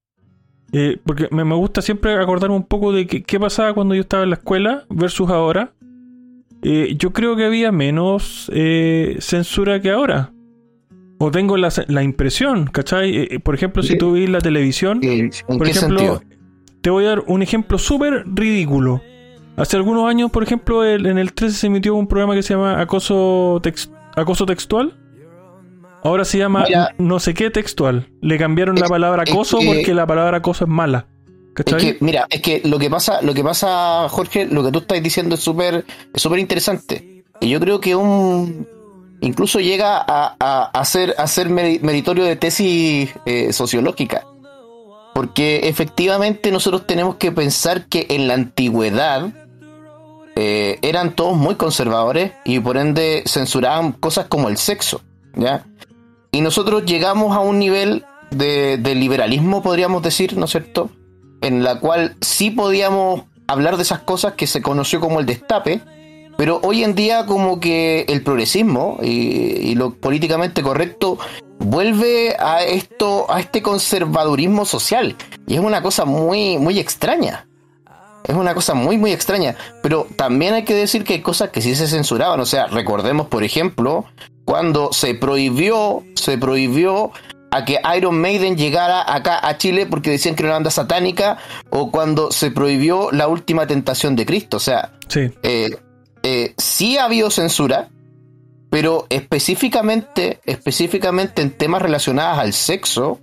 eh, porque me, me, gusta siempre acordarme un poco de qué pasaba cuando yo estaba en la escuela versus ahora, eh, yo creo que había menos eh, censura que ahora. O tengo la, la impresión, ¿cachai? Por ejemplo, si tú ves la televisión, por ejemplo, te voy a dar un ejemplo súper ridículo. Hace algunos años, por ejemplo, el, en el 13 se emitió un programa que se llama Acoso, text, acoso Textual. Ahora se llama no sé qué textual. Le cambiaron la palabra acoso porque la palabra acoso es mala. ¿cachai? Es que, mira, es que lo que pasa, lo que pasa, Jorge, lo que tú estás diciendo es súper es súper interesante. Y yo creo que un incluso llega a, a, a ser, a ser meritorio de tesis eh, sociológica. Porque efectivamente nosotros tenemos que pensar que en la antigüedad eh, eran todos muy conservadores y por ende censuraban cosas como el sexo, ¿ya? Y nosotros llegamos a un nivel de, de liberalismo, podríamos decir, ¿no es cierto? En la cual sí podíamos hablar de esas cosas que se conoció como el destape, pero hoy en día como que el progresismo y, y, lo políticamente correcto vuelve a esto, a este conservadurismo social. Y es una cosa muy, muy extraña. Es una cosa muy, muy extraña. Pero también hay que decir que hay cosas que sí se censuraban. O sea, recordemos, por ejemplo, cuando se prohibió, se prohibió a que Iron Maiden llegara acá a Chile porque decían que era una banda satánica, o cuando se prohibió la última tentación de Cristo. O sea, sí, eh, eh, sí ha habido censura, pero específicamente, específicamente en temas relacionados al sexo,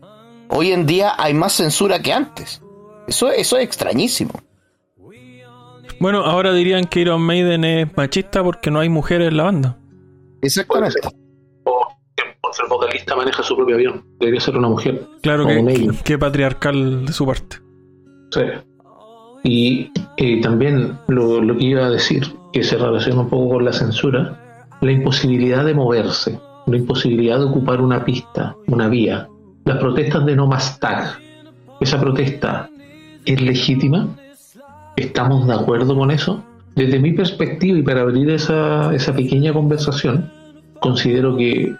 hoy en día hay más censura que antes. Eso, eso es extrañísimo. Bueno, ahora dirían que Iron Maiden es machista porque no hay mujeres en la banda. Exactamente. O el vocalista maneja su propio avión. Debería ser una mujer. Claro que, que, patriarcal de su parte. Sí. Y eh, también lo, lo, que iba a decir, que se relaciona un poco con la censura, la imposibilidad de moverse, la imposibilidad de ocupar una pista, una vía. Las protestas de no más tag. ¿Esa protesta es legítima? ¿Estamos de acuerdo con eso? Desde mi perspectiva y para abrir esa, esa pequeña conversación, considero que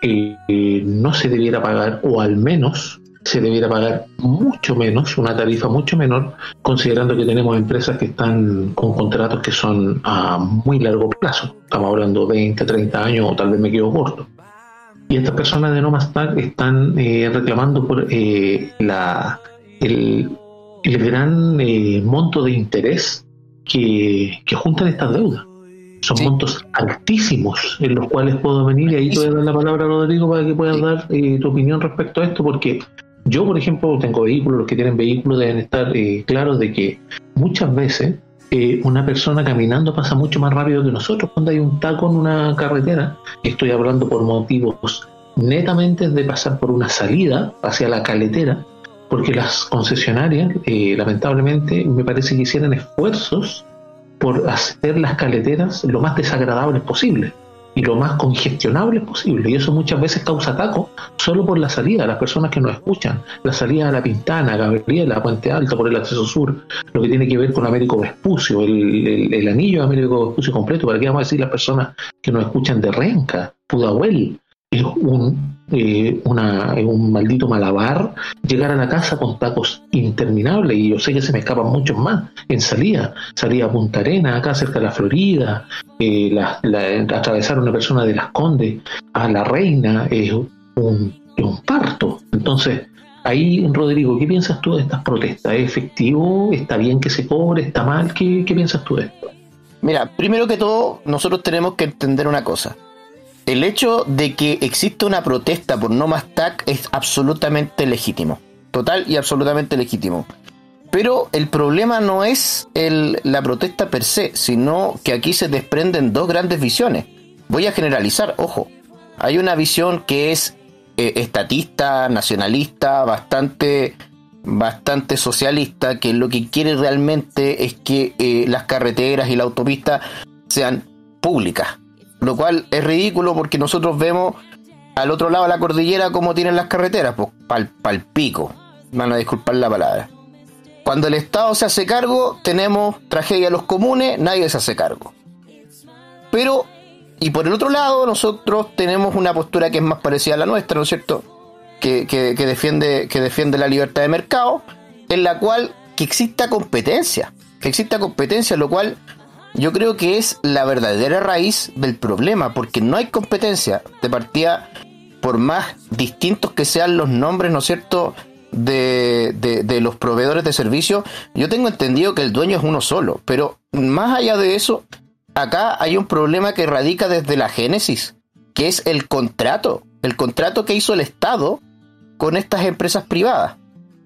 no se debiera pagar, o al menos se debiera pagar mucho menos, una tarifa mucho menor, considerando que tenemos empresas que están con contratos que son a muy largo plazo. Estamos hablando de 20, 30 años o tal vez me quedo corto. Y estas personas de Nomastar están eh, reclamando por eh, la, el, el gran eh, monto de interés que, que juntan estas deudas. Son sí. montos altísimos en los cuales puedo venir y ahí te voy a dar la palabra a Rodrigo para que puedas dar eh, tu opinión respecto a esto, porque yo, por ejemplo, tengo vehículos, los que tienen vehículos deben estar eh, claros de que muchas veces eh, una persona caminando pasa mucho más rápido que nosotros cuando hay un taco en una carretera. Estoy hablando por motivos netamente de pasar por una salida hacia la caletera, porque las concesionarias, eh, lamentablemente, me parece que hicieran esfuerzos por hacer las caleteras lo más desagradables posible y lo más congestionables posible. Y eso muchas veces causa taco solo por la salida, las personas que nos escuchan, la salida a la Pintana, Gabriela, Puente Alto, por el acceso sur, lo que tiene que ver con Américo Vespucio, el, el, el anillo de Américo Vespucio completo, para qué vamos a decir las personas que nos escuchan de Renca, Pudahuel, es un, eh, una, un maldito malabar llegar a la casa con tacos interminables y yo sé que se me escapan muchos más en salida, salida a Punta Arena, acá cerca de la Florida, eh, atravesar una persona de las Condes a la Reina es un, un parto. Entonces, ahí, Rodrigo, ¿qué piensas tú de estas protestas? ¿Es efectivo? ¿Está bien que se cobre? ¿Está mal? ¿Qué, qué piensas tú de esto? Mira, primero que todo, nosotros tenemos que entender una cosa el hecho de que exista una protesta por no más TAC es absolutamente legítimo. Total y absolutamente legítimo. Pero el problema no es el, la protesta per se, sino que aquí se desprenden dos grandes visiones. Voy a generalizar, ojo. Hay una visión que es eh, estatista, nacionalista, bastante, bastante socialista, que lo que quiere realmente es que eh, las carreteras y la autopista sean públicas. Lo cual es ridículo porque nosotros vemos al otro lado de la cordillera cómo tienen las carreteras, pues pal, pal pico. Van a disculpar la palabra. Cuando el Estado se hace cargo, tenemos tragedia a los comunes, nadie se hace cargo. Pero, y por el otro lado, nosotros tenemos una postura que es más parecida a la nuestra, ¿no es cierto? Que, que, que defiende, que defiende la libertad de mercado, en la cual que exista competencia, que exista competencia, lo cual yo creo que es la verdadera raíz del problema, porque no hay competencia. De partida, por más distintos que sean los nombres, ¿no es cierto?, de, de, de los proveedores de servicios, yo tengo entendido que el dueño es uno solo, pero más allá de eso, acá hay un problema que radica desde la génesis, que es el contrato, el contrato que hizo el Estado con estas empresas privadas,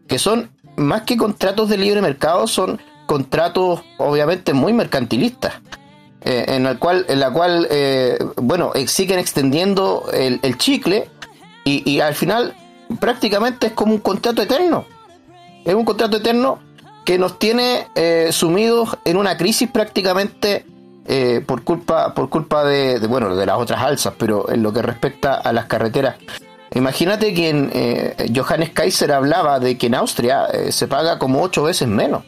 que son más que contratos de libre mercado, son contratos obviamente muy mercantilistas, eh, en el cual, en la cual, eh, bueno, eh, siguen extendiendo el, chicle y, y al final prácticamente es como un contrato eterno. Es un contrato eterno que nos tiene eh, sumidos en una crisis prácticamente eh, por culpa por culpa de, bueno de las otras alzas, pero en lo que respecta a las carreteras. Imagínate que en, Johannes Kaiser hablaba de que en Austria se paga como ocho veces menos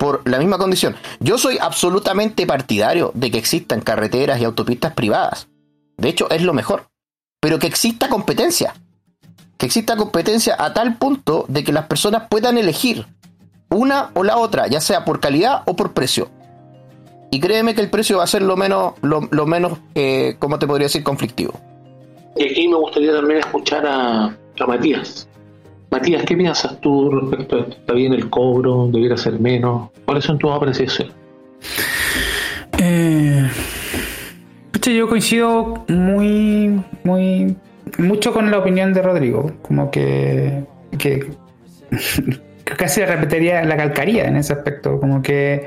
por la misma condición. Yo soy absolutamente partidario de que existan carreteras y autopistas privadas. De hecho, es lo mejor. Pero que exista competencia que exista competencia a tal punto de que las personas puedan elegir una o la otra, ya sea por calidad o por precio. Y créeme que el precio va a ser lo menos, lo, lo menos, eh, ¿cómo te podría decir? Conflictivo. Y aquí me gustaría también escuchar a, a Matías. Matías, ¿qué piensas tú respecto a esto? ¿Está bien el cobro? ¿Debiera ser menos? ¿Cuáles son tus apreciaciones? Eh, yo coincido muy, muy, mucho con la opinión de Rodrigo. Como que, que casi repetiría la calcaría en ese aspecto. Como que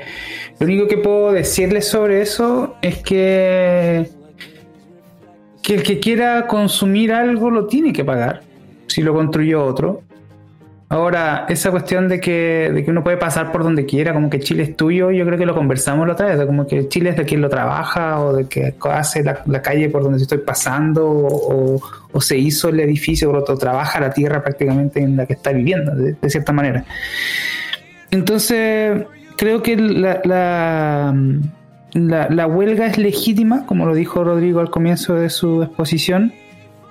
lo único que puedo decirles sobre eso es que que el que quiera consumir algo lo tiene que pagar si lo construyó otro. Ahora, esa cuestión de que, de que uno puede pasar por donde quiera, como que Chile es tuyo, yo creo que lo conversamos la otra vez, como que Chile es de quien lo trabaja o de que hace la, calle por donde estoy pasando o, o, se hizo el edificio o trabaja la tierra prácticamente en la que está viviendo, de, cierta manera. Entonces, creo que la, la, la, la, huelga es legítima, como lo dijo Rodrigo al comienzo de su exposición,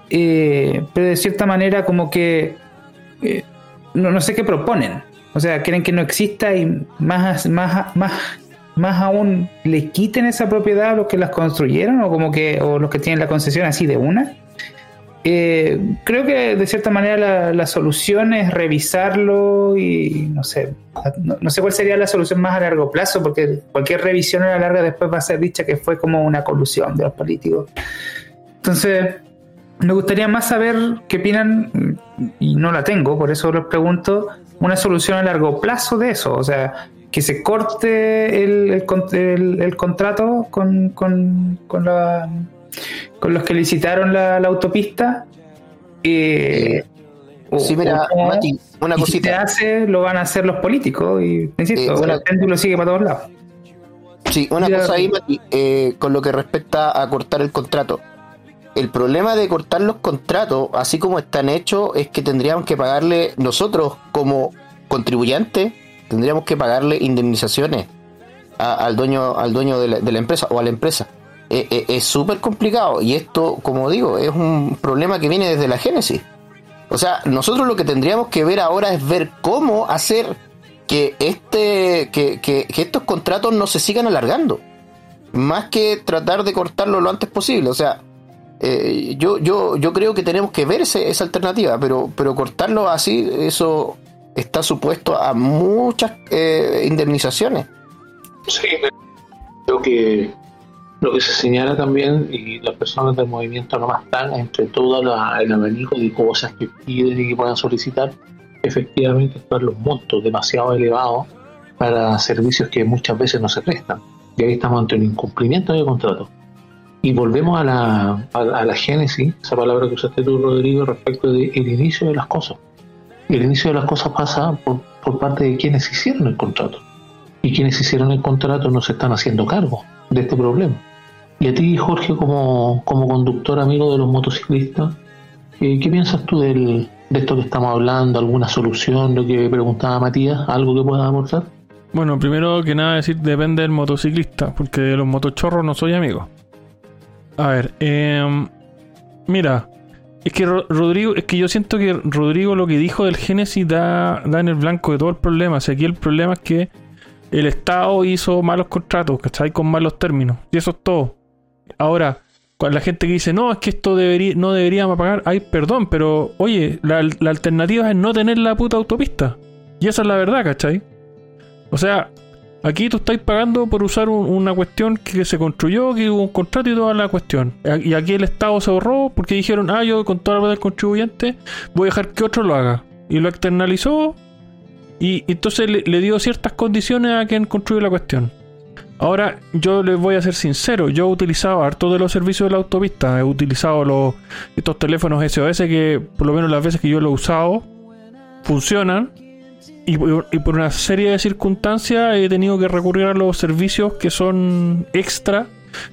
eh, pero de cierta manera como que... Eh, no, no, sé qué proponen. O sea, quieren que no exista y más, más, más, más aún le quiten esa propiedad a los que las construyeron o como que o los que tienen la concesión así de una. Eh, creo que de cierta manera la, la, solución es revisarlo y no sé, no, sé cuál sería la solución más a largo plazo, porque cualquier revisión a la larga después va a ser dicha que fue como una colusión de los políticos. Entonces, me gustaría más saber qué opinan, y no la tengo, por eso les pregunto, una solución a largo plazo de eso, o sea, que se corte el, el, el, el contrato con, con, con, la, con, los que licitaron la, la autopista. Eh, sí, mira, o, Mati, una y cosita. Si se hace, lo van a hacer los políticos, y insisto, Eh, una- el péndulo sigue para todos lados. Sí, una Mira, cosa ahí, Mati, eh, con lo que respecta a cortar el contrato. El problema de cortar los contratos, así como están hechos, es que tendríamos que pagarle nosotros como contribuyentes, tendríamos que pagarle indemnizaciones al dueño, al dueño de la, empresa o a la empresa. Eh, eh, es súper complicado y esto, como digo, es un problema que viene desde la génesis. O sea, nosotros lo que tendríamos que ver ahora es ver cómo hacer que este que, que, que estos contratos no se sigan alargando más que tratar de cortarlo lo antes posible o sea eh, yo yo yo creo que tenemos que ver ese, esa alternativa pero pero cortarlo así eso está supuesto a muchas eh, indemnizaciones Sí, creo que lo que se señala también, y las personas del movimiento no más están entre todo la, el abanico de cosas que piden y que puedan solicitar, efectivamente están los montos demasiado elevados para servicios que muchas veces no se prestan. Y ahí estamos ante un incumplimiento de contrato. Y volvemos a la, a, la génesis, esa palabra que usaste tú, Rodrigo, respecto del inicio de las cosas. El inicio de las cosas pasa por, por parte de quienes hicieron el contrato. Y quienes hicieron el contrato no se están haciendo cargo de este problema. Y a ti, Jorge, como, como conductor amigo de los motociclistas, eh, ¿qué piensas tú del, de esto que estamos hablando? ¿Alguna solución? Lo que preguntaba Matías, ¿algo que puedas aportar? Bueno, primero que nada decir depende del motociclista, porque de los motochorros no soy amigo. A ver, em, mira, es que Ro- Rodrigo, es que yo siento que Rodrigo lo que dijo del Génesis da, da en el blanco de todo el problema. O sea, aquí el problema es que el Estado hizo malos contratos, ¿cachai? Con malos términos. Y eso es todo. Ahora, la gente que dice, no, es que esto no deberíamos pagar, ay, perdón, pero oye, la, la alternativa es no tener la puta autopista. Y esa es la verdad, ¿cachai? O sea, aquí tú estás pagando por usar un- una cuestión que se construyó, que hubo un contrato y toda la cuestión. Y aquí el Estado se ahorró porque dijeron, ah, yo con toda la del contribuyente voy a dejar que otro lo haga. Y lo externalizó y entonces le, le dio ciertas condiciones a quien construyó la cuestión. Ahora, yo les voy a ser sincero, yo he utilizado harto de los servicios de la autopista, he utilizado los, estos teléfonos SOS que por lo menos las veces que yo lo he usado funcionan y, por- una serie de circunstancias he tenido que recurrir a los servicios que son extra,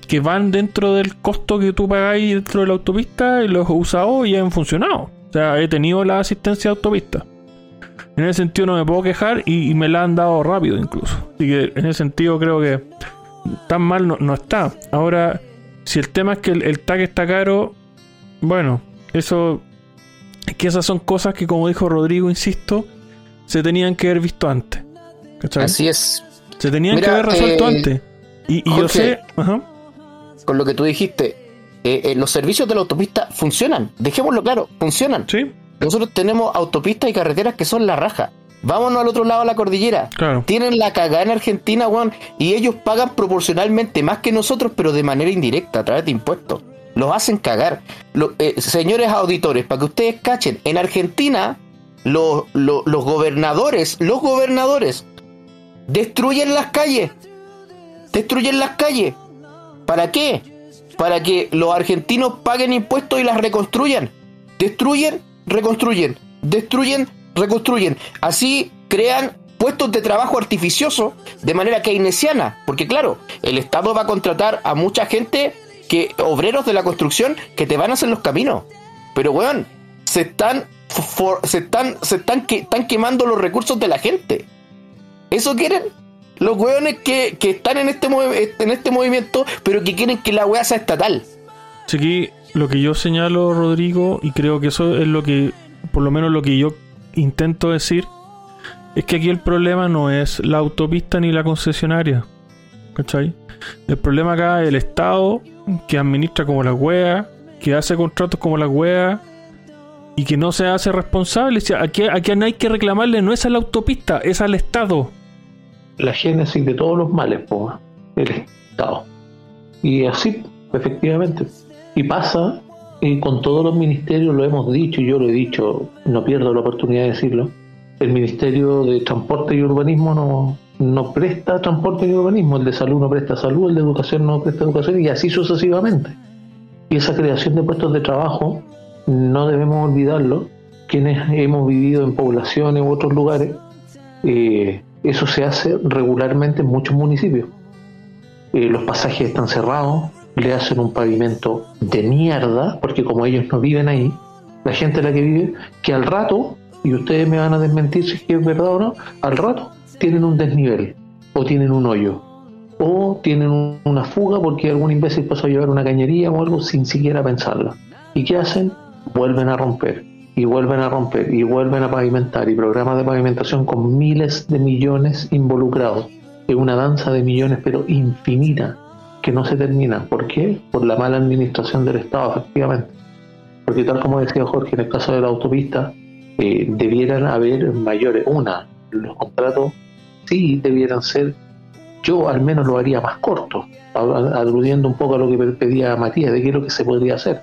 que van dentro del costo que tú pagáis dentro de la autopista y los he usado y han funcionado. O sea, he tenido la asistencia de autopista. En ese sentido no me puedo quejar y, y me la han dado rápido incluso. Así que en ese sentido creo que tan mal no, no está. Ahora, si el tema es que el, el tag está caro, bueno, eso... Es que esas son cosas que como dijo Rodrigo, insisto, se tenían que haber visto antes. ¿Cachai? Así es. Se tenían Mira, que haber resuelto eh, antes. Y, y yo sé... Ajá. Con lo que tú dijiste, eh, eh, los servicios de la autopista funcionan. Dejémoslo claro, funcionan. Sí, Nosotros tenemos autopistas y carreteras que son la raja. Vámonos al otro lado de la cordillera. claro. Tienen la cagada en Argentina, weón, y ellos pagan proporcionalmente más que nosotros, pero de manera indirecta, a través de impuestos. Los hacen cagar. Eh, señores auditores, para que ustedes cachen, en Argentina, los, los- gobernadores, los gobernadores, destruyen las calles. Destruyen las calles. ¿Para qué? Para que los argentinos paguen impuestos y las reconstruyan. Destruyen, reconstruyen. Destruyen, reconstruyen. Así crean puestos de trabajo artificioso de manera keynesiana. Porque claro, el Estado va a contratar a mucha gente, que obreros de la construcción, que te van a hacer los caminos. Pero weón, se están, se están, se están, que, están quemando los recursos de la gente. ¿Eso quieren? Los weones que, que están en este, en este movimiento, pero que quieren que la weá sea estatal. Que lo que yo señalo, Rodrigo, y creo que eso es lo que, por lo menos lo que yo intento decir, es que aquí el problema no es la autopista ni la concesionaria. ¿Cachai? El problema acá es el Estado que administra como la wea, que hace contratos como la wea y que no se hace responsable. O sea, aquí, aquí hay que reclamarle, no es a la autopista, es al Estado. La génesis de todos los males, po, el Estado. Y así, efectivamente. Y pasa, y con todos los ministerios lo hemos dicho, y yo lo he dicho, no pierdo la oportunidad de decirlo, el Ministerio de Transporte y Urbanismo no, no presta transporte y urbanismo, el de salud no presta salud, el de educación no presta educación, y así sucesivamente. Y esa creación de puestos de trabajo, no debemos olvidarlo, quienes hemos vivido en poblaciones u otros lugares, eh, eso se hace regularmente en muchos municipios. Eh, los pasajes están cerrados, le hacen un pavimento de mierda, porque como ellos no viven ahí, la gente la que vive, que al rato, y ustedes me van a desmentir si es verdad o no, al rato tienen un desnivel, o tienen un hoyo, o tienen un- una fuga porque algún imbécil pasó a llevar una cañería o algo sin siquiera pensarlo. ¿Y qué hacen? Vuelven a romper, y vuelven a romper, y vuelven a pavimentar, y programas de pavimentación con miles de millones involucrados. Es una danza de millones, pero infinita, que no se termina. ¿Por qué? Por la mala administración del Estado, efectivamente. Porque tal como decía Jorge, en el caso de la autopista, eh, debieran haber mayores. Una, los contratos sí debieran ser, yo al menos lo haría más corto, al- aludiendo un poco a lo que pedía Matías, de qué es lo que se podría hacer.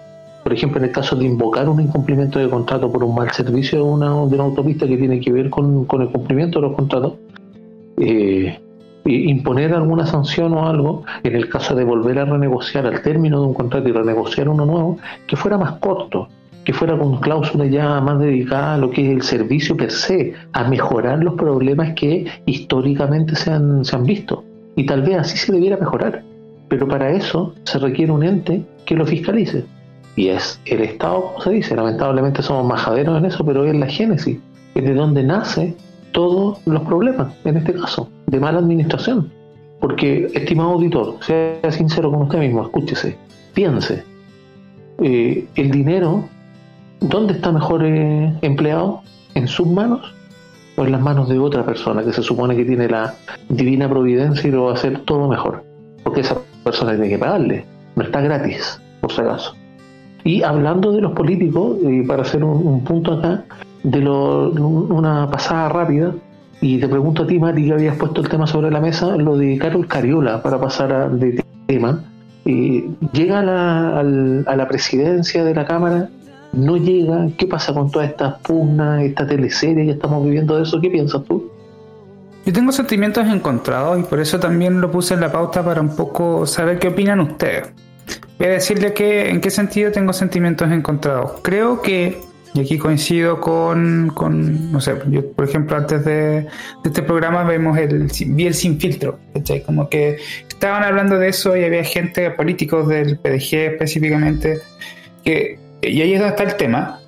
Por ejemplo, en el caso de invocar un incumplimiento de contrato por un mal servicio de una, de una autopista que tiene que ver con, el cumplimiento de los contratos, eh, imponer alguna sanción o algo, en el caso de volver a renegociar al término de un contrato y renegociar uno nuevo, que fuera más corto, que fuera con cláusulas ya más dedicadas a lo que es el servicio per se, a mejorar los problemas que históricamente se han, se han visto. Y tal vez así se debiera mejorar. Pero para eso se requiere un ente que lo fiscalice. Y es el Estado, como se dice. Lamentablemente somos majaderos en eso, pero es la génesis. Es de donde nace todos los problemas, en este caso, de mala administración. Porque, estimado auditor, sea sincero con usted mismo, escúchese, piense, eh, el dinero, ¿dónde está mejor eh, empleado? ¿En sus manos o en las manos de otra persona que se supone que tiene la divina providencia y lo va a hacer todo mejor? Porque esa persona tiene que pagarle, no está gratis, por si acaso. Y hablando de los políticos, y para hacer un punto acá, de lo, una pasada rápida y te pregunto a ti, Mati, que habías puesto el tema sobre la mesa, lo de Carol Cariola, para pasar a, de tema. y llega a la, a la presidencia de la Cámara, no llega, ¿qué pasa con todas estas pugnas, esta teleserie que estamos viviendo de eso? ¿Qué piensas tú? Yo tengo sentimientos encontrados y por eso también lo puse en la pauta para un poco saber qué opinan ustedes. Voy a decirle que en qué sentido tengo sentimientos encontrados. Creo que y aquí coincido con, con, no sé, yo por ejemplo antes de, este programa vemos el, vi el sin filtro, ¿cachai? Como que estaban hablando de eso y había gente, políticos del PDG específicamente, que, y ahí es donde está el tema.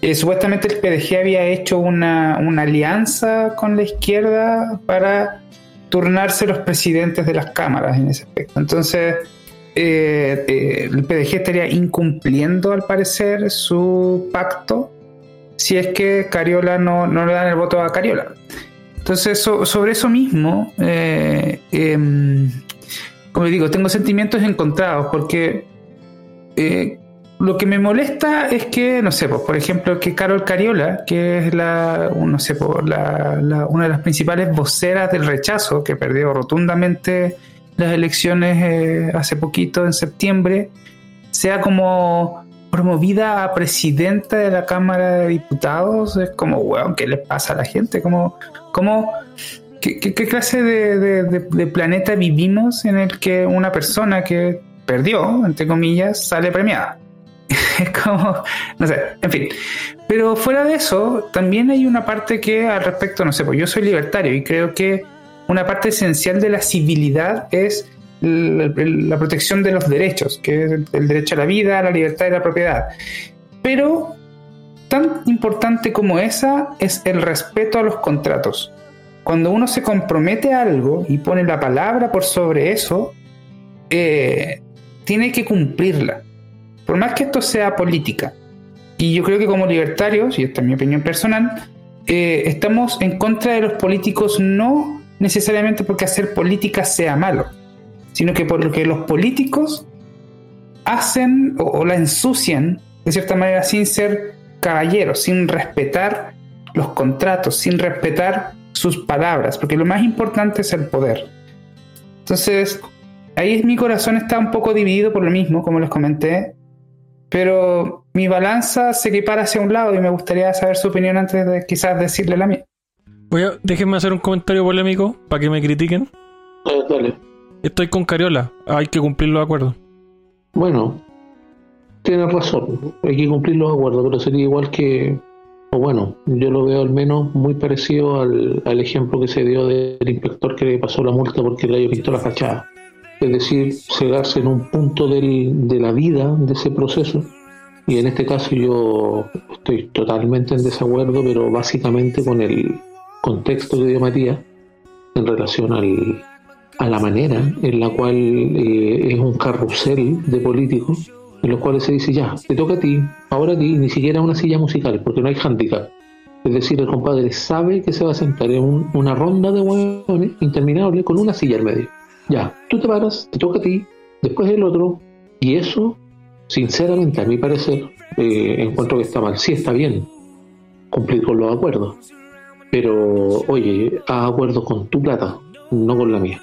Eh, supuestamente el PDG había hecho una, una alianza con la izquierda para turnarse los presidentes de las cámaras en ese aspecto. Entonces, eh, eh, el PDG estaría incumpliendo al parecer su pacto si es que Cariola no, le dan el voto a Cariola. Entonces, sobre eso mismo, eh, em, como digo, tengo sentimientos encontrados porque lo que me molesta es que, no sé, pues, por ejemplo, que Carol Cariola, que es la, no sé, pues, la, una de las principales voceras del rechazo, que perdió rotundamente las elecciones eh, hace poquito, en septiembre, sea como promovida a presidenta de la Cámara de Diputados, es como, weón, ¿qué le pasa a la gente? Como, como, ¿qué, clase de, planeta vivimos en el que una persona que perdió, entre comillas, sale premiada? es como, no sé, en fin. Pero fuera de eso, también hay una parte que al respecto, no sé, pues yo soy libertario y creo que una parte esencial de la civilidad es la, protección de los derechos, que es el derecho a la vida, a la libertad y la propiedad. Pero tan importante como esa es el respeto a los contratos. Cuando uno se compromete a algo y pone la palabra por sobre eso, eh, tiene que cumplirla. Por más que esto sea política. Y yo creo que como libertarios, y esta es mi opinión personal, eh, estamos en contra de los políticos no necesariamente porque hacer política sea malo, sino que porque los políticos hacen o, la ensucian de cierta manera sin ser caballeros, sin respetar los contratos, sin respetar sus palabras, porque lo más importante es el poder. Entonces, ahí mi corazón está un poco dividido por lo mismo, como les comenté, pero mi balanza se equipara hacia un lado y me gustaría saber su opinión antes de quizás decirle la mía. Voy a, déjenme hacer un comentario polémico para que me critiquen. dale. Estoy con Cariola, hay que cumplir los acuerdos. Bueno, tienes razón, hay que cumplir los acuerdos, pero sería igual que, o bueno, yo lo veo al menos muy parecido al, ejemplo que se dio del inspector que le pasó la multa porque le había visto la fachada. Es decir, cegarse en un punto del, de la vida de ese proceso. Y en este caso yo estoy totalmente en desacuerdo, pero básicamente con el, contexto que dio Matías en relación al, a la manera en la cual eh, es un carrusel de políticos en los cuales se dice ya, te toca a ti, ahora a ti, ni siquiera una silla musical, porque no hay handicap. Es decir, el compadre sabe que se va a sentar en una ronda de hueones interminable con una silla al medio. Ya, tú te paras, te toca a ti, después el otro, y eso, sinceramente, a mi parecer, eh, encuentro que está mal. Sí está bien cumplir con los acuerdos, pero, oye, haz acuerdo con tu plata, no con la mía.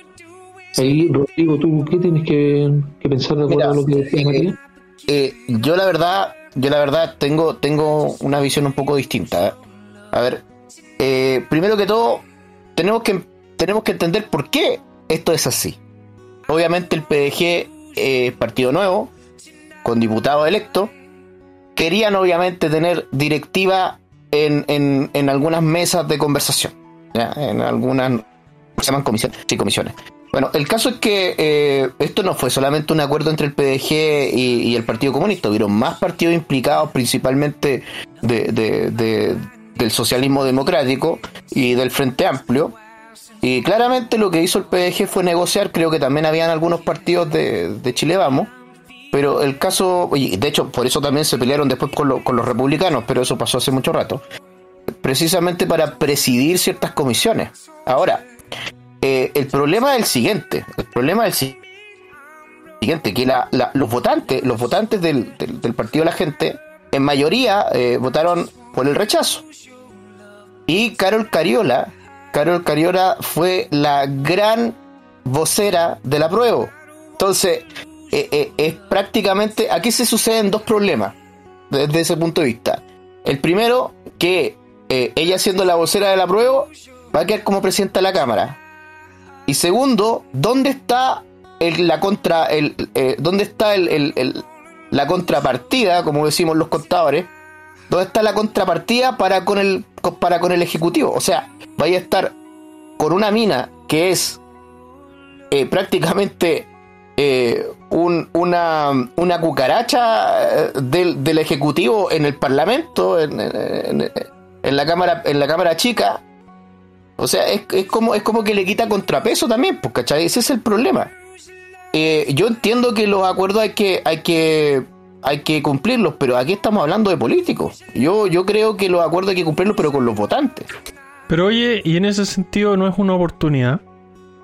Ahí, Rodrigo, ¿tú qué tienes que, pensar de acuerdo a lo que decía eh, María? Eh, yo la verdad, yo la verdad tengo, tengo una visión un poco distinta. ¿eh? A ver, primero que todo, tenemos que, tenemos que entender por qué esto es así. Obviamente el PDG es partido nuevo, con diputados electos, querían obviamente tener directiva en, en, en algunas mesas de conversación, ¿ya? en algunas, se llaman comisiones, sí, comisiones. Bueno, el caso es que eh, esto no fue solamente un acuerdo entre el PDG y, el Partido Comunista, hubieron más partidos implicados, principalmente de, de- de- del socialismo democrático y del Frente Amplio. Y claramente lo que hizo el PDG fue negociar, creo que también habían algunos partidos de, de Chile Vamos, pero el caso, y de hecho por eso también se pelearon después con, lo- con los republicanos, pero eso pasó hace mucho rato, precisamente para presidir ciertas comisiones. Ahora, eh, el problema es el siguiente, el problema es el si- siguiente, que la- la- los votantes, los votantes del, del- del Partido de la Gente, en mayoría eh, votaron por el rechazo. Y Carol Cariola, Carol Cariola fue la gran vocera del apruebo. Entonces, eh, eh, es prácticamente, aquí se suceden dos problemas desde ese punto de vista. El primero, que eh, ella siendo la vocera del apruebo, va a quedar como presidenta de la Cámara. Y segundo, ¿dónde está el- la contra, el, dónde está la contrapartida, como decimos los contadores? ¿Dónde está la contrapartida para con el para con el ejecutivo? O sea, vaya a estar con una mina que es prácticamente eh, un- una, una cucaracha eh, del, del ejecutivo en el parlamento, en, la cámara, en la cámara chica. O sea, es, es como, es como que le quita contrapeso también, pues, ¿cachai? Ese es el problema. Eh, yo entiendo que los acuerdos hay que, hay que, hay que cumplirlos, pero aquí estamos hablando de políticos. Yo, yo creo que los acuerdos hay que cumplirlos, pero con los votantes. Pero oye, y en ese sentido no es una oportunidad.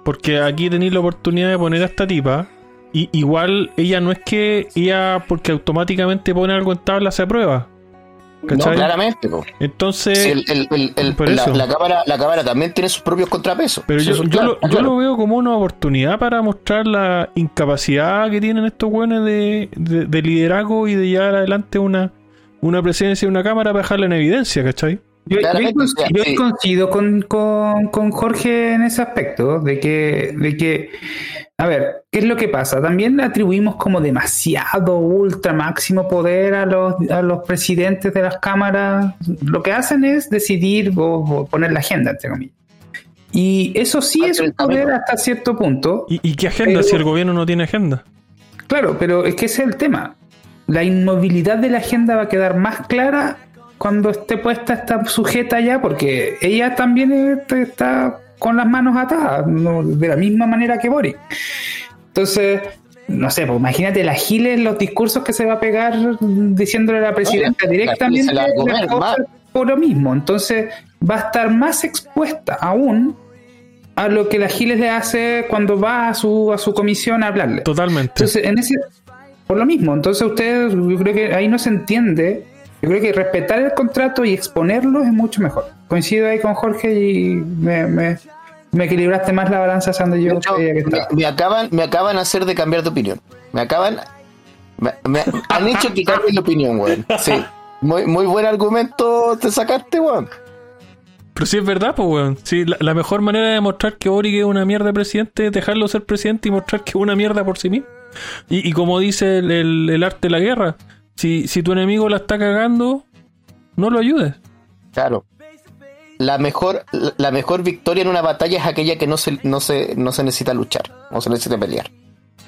Porque aquí tenéis la oportunidad de poner a esta tipa. Y igual ella no es que ella, porque automáticamente pone algo en tabla, se aprueba. No, ¿Cachai? claramente. po. Entonces, Sí, el- el- el- el- por la, cámara, la cámara también tiene sus propios contrapesos. pero yo, yo, claro, lo, yo lo veo como una oportunidad para mostrar la incapacidad que tienen estos buenos de, de- de liderazgo y de llevar adelante una, una presidencia y una cámara para dejarla en evidencia, ¿cachai? Yo, yo, coincido- yo sí. coincido con, con, con Jorge en ese aspecto, de que, de que, a ver, ¿qué es lo que pasa? También le atribuimos como demasiado, ultra, máximo poder a los, a los presidentes de las cámaras. Lo que hacen es decidir o, o poner la agenda, entre comillas. Y eso sí es un poder hasta cierto punto. ¿Y, y qué agenda Pero- si el gobierno no tiene agenda? Claro, pero es que ese es el tema. La inmovilidad de la agenda va a quedar más clara cuando esté puesta esta sujeta ya, porque ella también este, está con las manos atadas, no, de la misma manera que Boris. Entonces, no sé, pues imagínate la Giles, los discursos que se va a pegar diciéndole a la presidenta la Giles directamente la va a comer, las cosas mal. por lo mismo. Entonces, va a estar más expuesta aún a lo que la Giles le hace cuando va a su, a su comisión a hablarle. Totalmente. Entonces, en ese, por lo mismo, entonces ustedes, yo creo que ahí no se entiende. Yo creo que respetar el contrato y exponerlo es mucho mejor. Coincido ahí con Jorge y me, me, me equilibraste más la balanza De yo hecho, creía que me, acaban, me acaban de hacer de cambiar de opinión. Me acaban. Me, me han hecho que cambie de opinión, weón. Sí. Muy, muy buen argumento te sacaste, weón. Pero sí es verdad, pues, weón. Sí, la, la mejor manera de demostrar que Boric es una mierda de presidente es dejarlo ser presidente y mostrar que es una mierda por sí mismo. Y, y como dice el, el- el arte de la guerra, si, si tu enemigo la está cagando, no lo ayudes. Claro. La mejor, la mejor victoria en una batalla es aquella que no se, no se, no se necesita luchar, no se necesita pelear.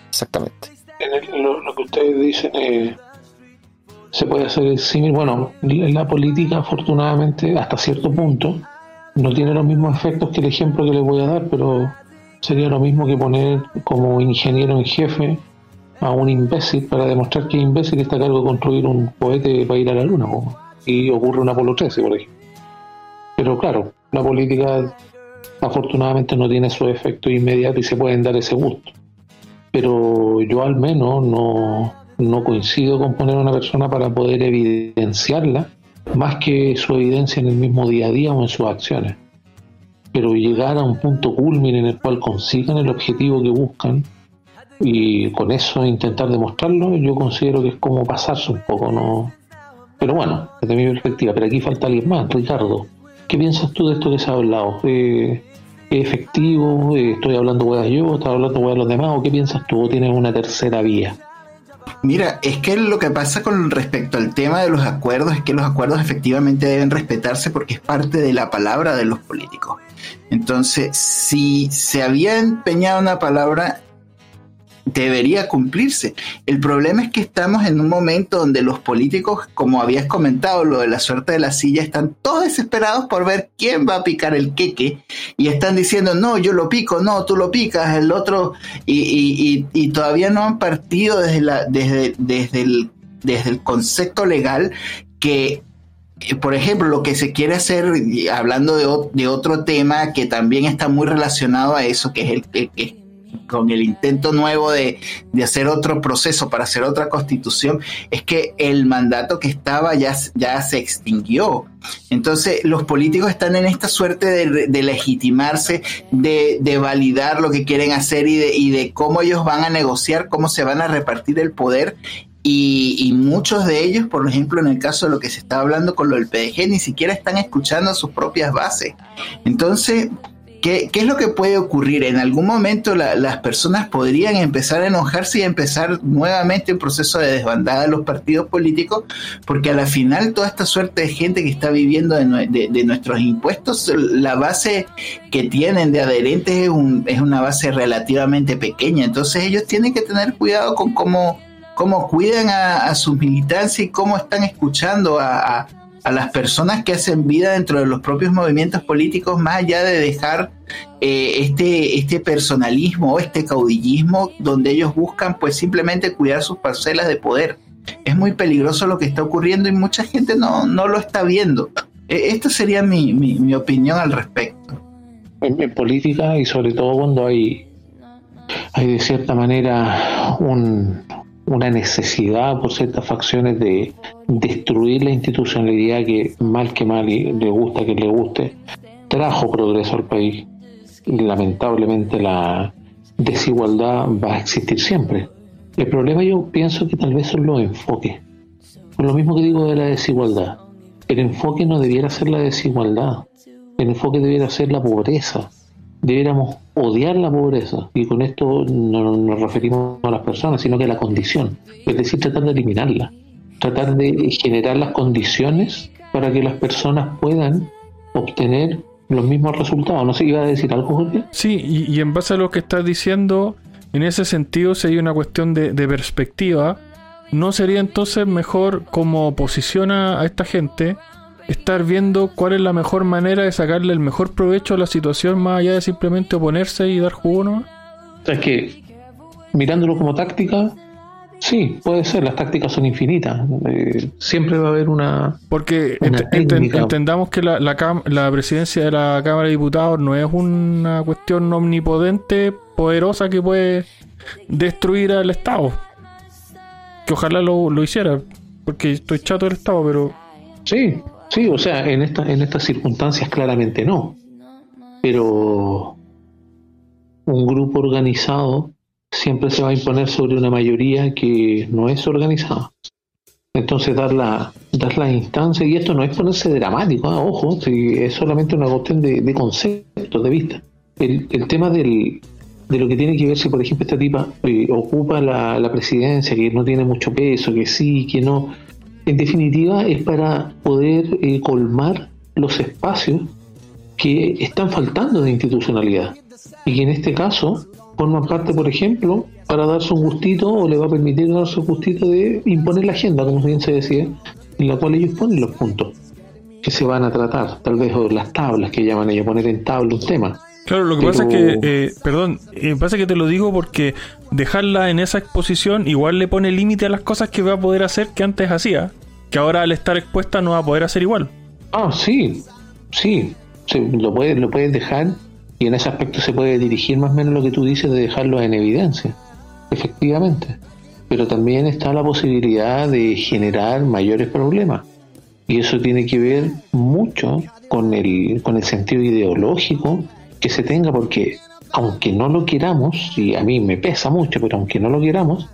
Exactamente. En el- lo, lo que ustedes dicen eh, se puede hacer el símil. Bueno, la, la política, afortunadamente, hasta cierto punto, no tiene los mismos efectos que el ejemplo que les voy a dar, pero sería lo mismo que poner como ingeniero en jefe a un imbécil para demostrar que imbécil está a cargo de construir un cohete para ir a la luna. Y ocurre un Apolo 13, por ejemplo. Pero claro, la política afortunadamente no tiene su efecto inmediato y se pueden dar ese gusto pero yo al menos no, no coincido con poner a una persona para poder evidenciarla más que su evidencia en el mismo día a día o en sus acciones. Pero llegar a un punto culmine en el cual consigan el objetivo que buscan y con eso intentar demostrarlo, yo considero que es como pasarse un poco, ¿no? Pero bueno, desde mi perspectiva, pero aquí falta alguien más, Ricardo. ¿Qué piensas tú de esto que se ha hablado? Eh, ¿Es efectivo? Eh, ¿Estoy hablando huevas yo? ¿Estás hablando huevas los demás? ¿O qué piensas tú? ¿O tienes una tercera vía? Mira, es que lo que pasa con respecto al tema de los acuerdos es que los acuerdos efectivamente deben respetarse porque es parte de la palabra de los políticos. Entonces, si se había empeñado una palabra, debería cumplirse. El problema es que estamos en un momento donde los políticos, como habías comentado, lo de la suerte de la silla, están todos desesperados por ver quién va a picar el queque y están diciendo, no, yo lo pico, no, tú lo picas, el otro, y, y, todavía no han partido desde, la, desde, desde, el, desde el concepto legal que por ejemplo, lo que se quiere hacer, hablando de, de, otro tema que también está muy relacionado a eso, que es el que, con el intento nuevo de, hacer otro proceso para hacer otra constitución, es que el mandato que estaba ya, ya se extinguió. Entonces los políticos están en esta suerte de, legitimarse, de, validar lo que quieren hacer y de, y de cómo ellos van a negociar, cómo se van a repartir el poder y, y, muchos de ellos, por ejemplo, en el caso de lo que se está hablando con lo del PDG, ni siquiera están escuchando sus propias bases. Entonces, ¿Qué, es lo que puede ocurrir? En algún momento las personas podrían empezar a enojarse y empezar nuevamente un proceso de desbandada de los partidos políticos, porque a la final toda esta suerte de gente que está viviendo de, nuestros impuestos, la base que tienen de adherentes es, es una base relativamente pequeña. Entonces ellos tienen que tener cuidado con cómo, cómo cuidan a, su militancia y cómo están escuchando a a las personas que hacen vida dentro de los propios movimientos políticos, más allá de dejar eh, este, este personalismo o este caudillismo donde ellos buscan pues simplemente cuidar sus parcelas de poder. Es muy peligroso lo que está ocurriendo y mucha gente no, no lo está viendo. E, esta sería mi, mi, opinión al respecto. En, política y sobre todo cuando hay, hay de cierta manera un, una necesidad por ciertas facciones de destruir la institucionalidad que mal que mal y le gusta que le guste, trajo progreso al país. Y lamentablemente la desigualdad va a existir siempre. El problema yo pienso que tal vez son los enfoques. Por lo mismo que digo de la desigualdad. El enfoque no debiera ser la desigualdad. El enfoque debiera ser la pobreza debiéramos odiar la pobreza, y con esto no nos referimos a las personas, sino que a la condición, es decir, tratar de eliminarla, tratar de generar las condiciones para que las personas puedan obtener los mismos resultados. No sé, ¿iba a decir algo, Jorge? Sí, y, en base a lo que estás diciendo, en ese sentido, si hay una cuestión de, perspectiva, ¿no sería entonces mejor como posiciona a esta gente estar viendo cuál es la mejor manera de sacarle el mejor provecho a la situación más allá de simplemente oponerse y dar jugo ¿no? O sea, es que mirándolo como táctica, sí, puede ser, las tácticas son infinitas. Eh, siempre va a haber una. Porque entendamos que la, la, presidencia de la Cámara de Diputados no es una cuestión omnipotente, poderosa que puede destruir al Estado. Que ojalá lo, lo hiciera, porque estoy chato del Estado, pero. Sí, Sí, o sea, en, esta, en estas circunstancias claramente no. Pero un grupo organizado siempre se va a imponer sobre una mayoría que no es organizada. Entonces dar la, dar la instancia, y esto no es ponerse dramático, ¿eh? ojo, es solamente una cuestión de, conceptos, de vista. El, el tema del, de lo que tiene que ver si, por ejemplo, esta tipa eh, ocupa la presidencia, que no tiene mucho peso, que sí, que no, en definitiva, es para poder eh, colmar los espacios que están faltando de institucionalidad y que en este caso forman parte, por ejemplo, para darse un gustito o le va a permitir darse un gustito de imponer la agenda, como bien se decía, en la cual ellos ponen los puntos que se van a tratar, tal vez o las tablas que llaman ellos, poner en tabla un tema. Claro, lo que pasa es que, eh, perdón, eh, pasa que te lo digo porque dejarla en esa exposición igual le pone límite a las cosas que va a poder hacer que antes hacía, que ahora al estar expuesta no va a poder hacer igual. Ah, sí, sí, lo, puedes, lo puedes dejar y en ese aspecto se puede dirigir más o menos lo que tú dices de dejarlo en evidencia, efectivamente. Pero también está la posibilidad de generar mayores problemas. Y eso tiene que ver mucho con el, con el sentido ideológico que se tenga, porque aunque no lo queramos, y a mí me pesa mucho, pero aunque no lo queramos,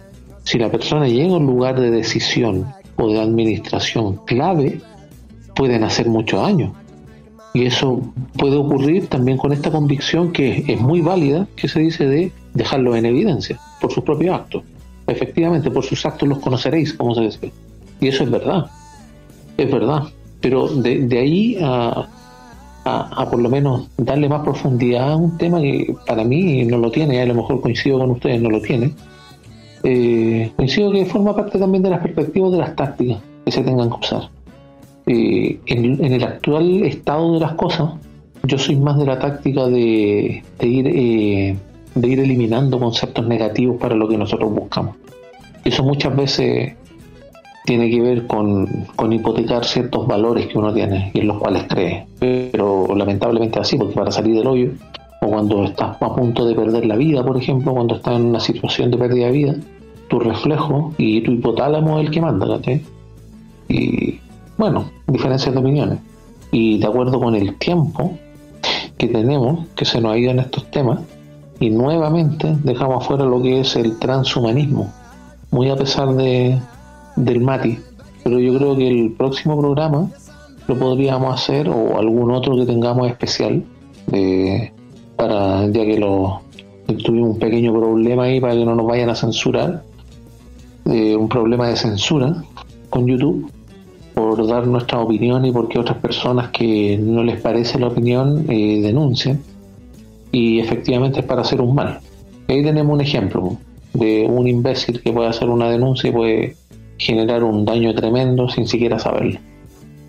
si la persona llega a un lugar de decisión o de administración clave, pueden hacer mucho daño. Y eso puede ocurrir también con esta convicción que es muy válida, que se dice de dejarlo en evidencia por sus propios actos. Efectivamente, por sus actos los conoceréis, como se dice. Y eso es verdad, es verdad. Pero de, de ahí a, a, por lo menos darle más profundidad a un tema que para mí no lo tiene, a lo mejor coincido con ustedes, no lo tiene. Eh, coincido que forma parte también de las perspectivas de las tácticas que se tengan que usar. Eh, en, el actual estado de las cosas, yo soy más de la táctica de, ir, eh, de ir eliminando conceptos negativos para lo que nosotros buscamos. Eso muchas veces tiene que ver con, hipotecar ciertos valores que uno tiene y en los cuales cree. Pero lamentablemente así, porque para salir del hoyo, o cuando estás a punto de perder la vida, por ejemplo, cuando estás en una situación de pérdida de vida, tu reflejo y tu hipotálamo es el que manda, Y bueno, diferencias de opiniones. Y de acuerdo con el tiempo que tenemos, que se nos ha ido en estos temas, y nuevamente dejamos afuera lo que es el transhumanismo, muy a pesar de, del Mati. Pero yo creo que el próximo programa lo podríamos hacer o algún otro que tengamos especial eh, para ya que lo tuvimos un pequeño problema ahí para que no nos vayan a censurar un problema de censura con YouTube por dar nuestra opinión y porque otras personas que no les parece la opinión eh, denuncian y efectivamente es para hacer un mal ahí tenemos un ejemplo de un imbécil que puede hacer una denuncia y puede generar un daño tremendo sin siquiera saberlo.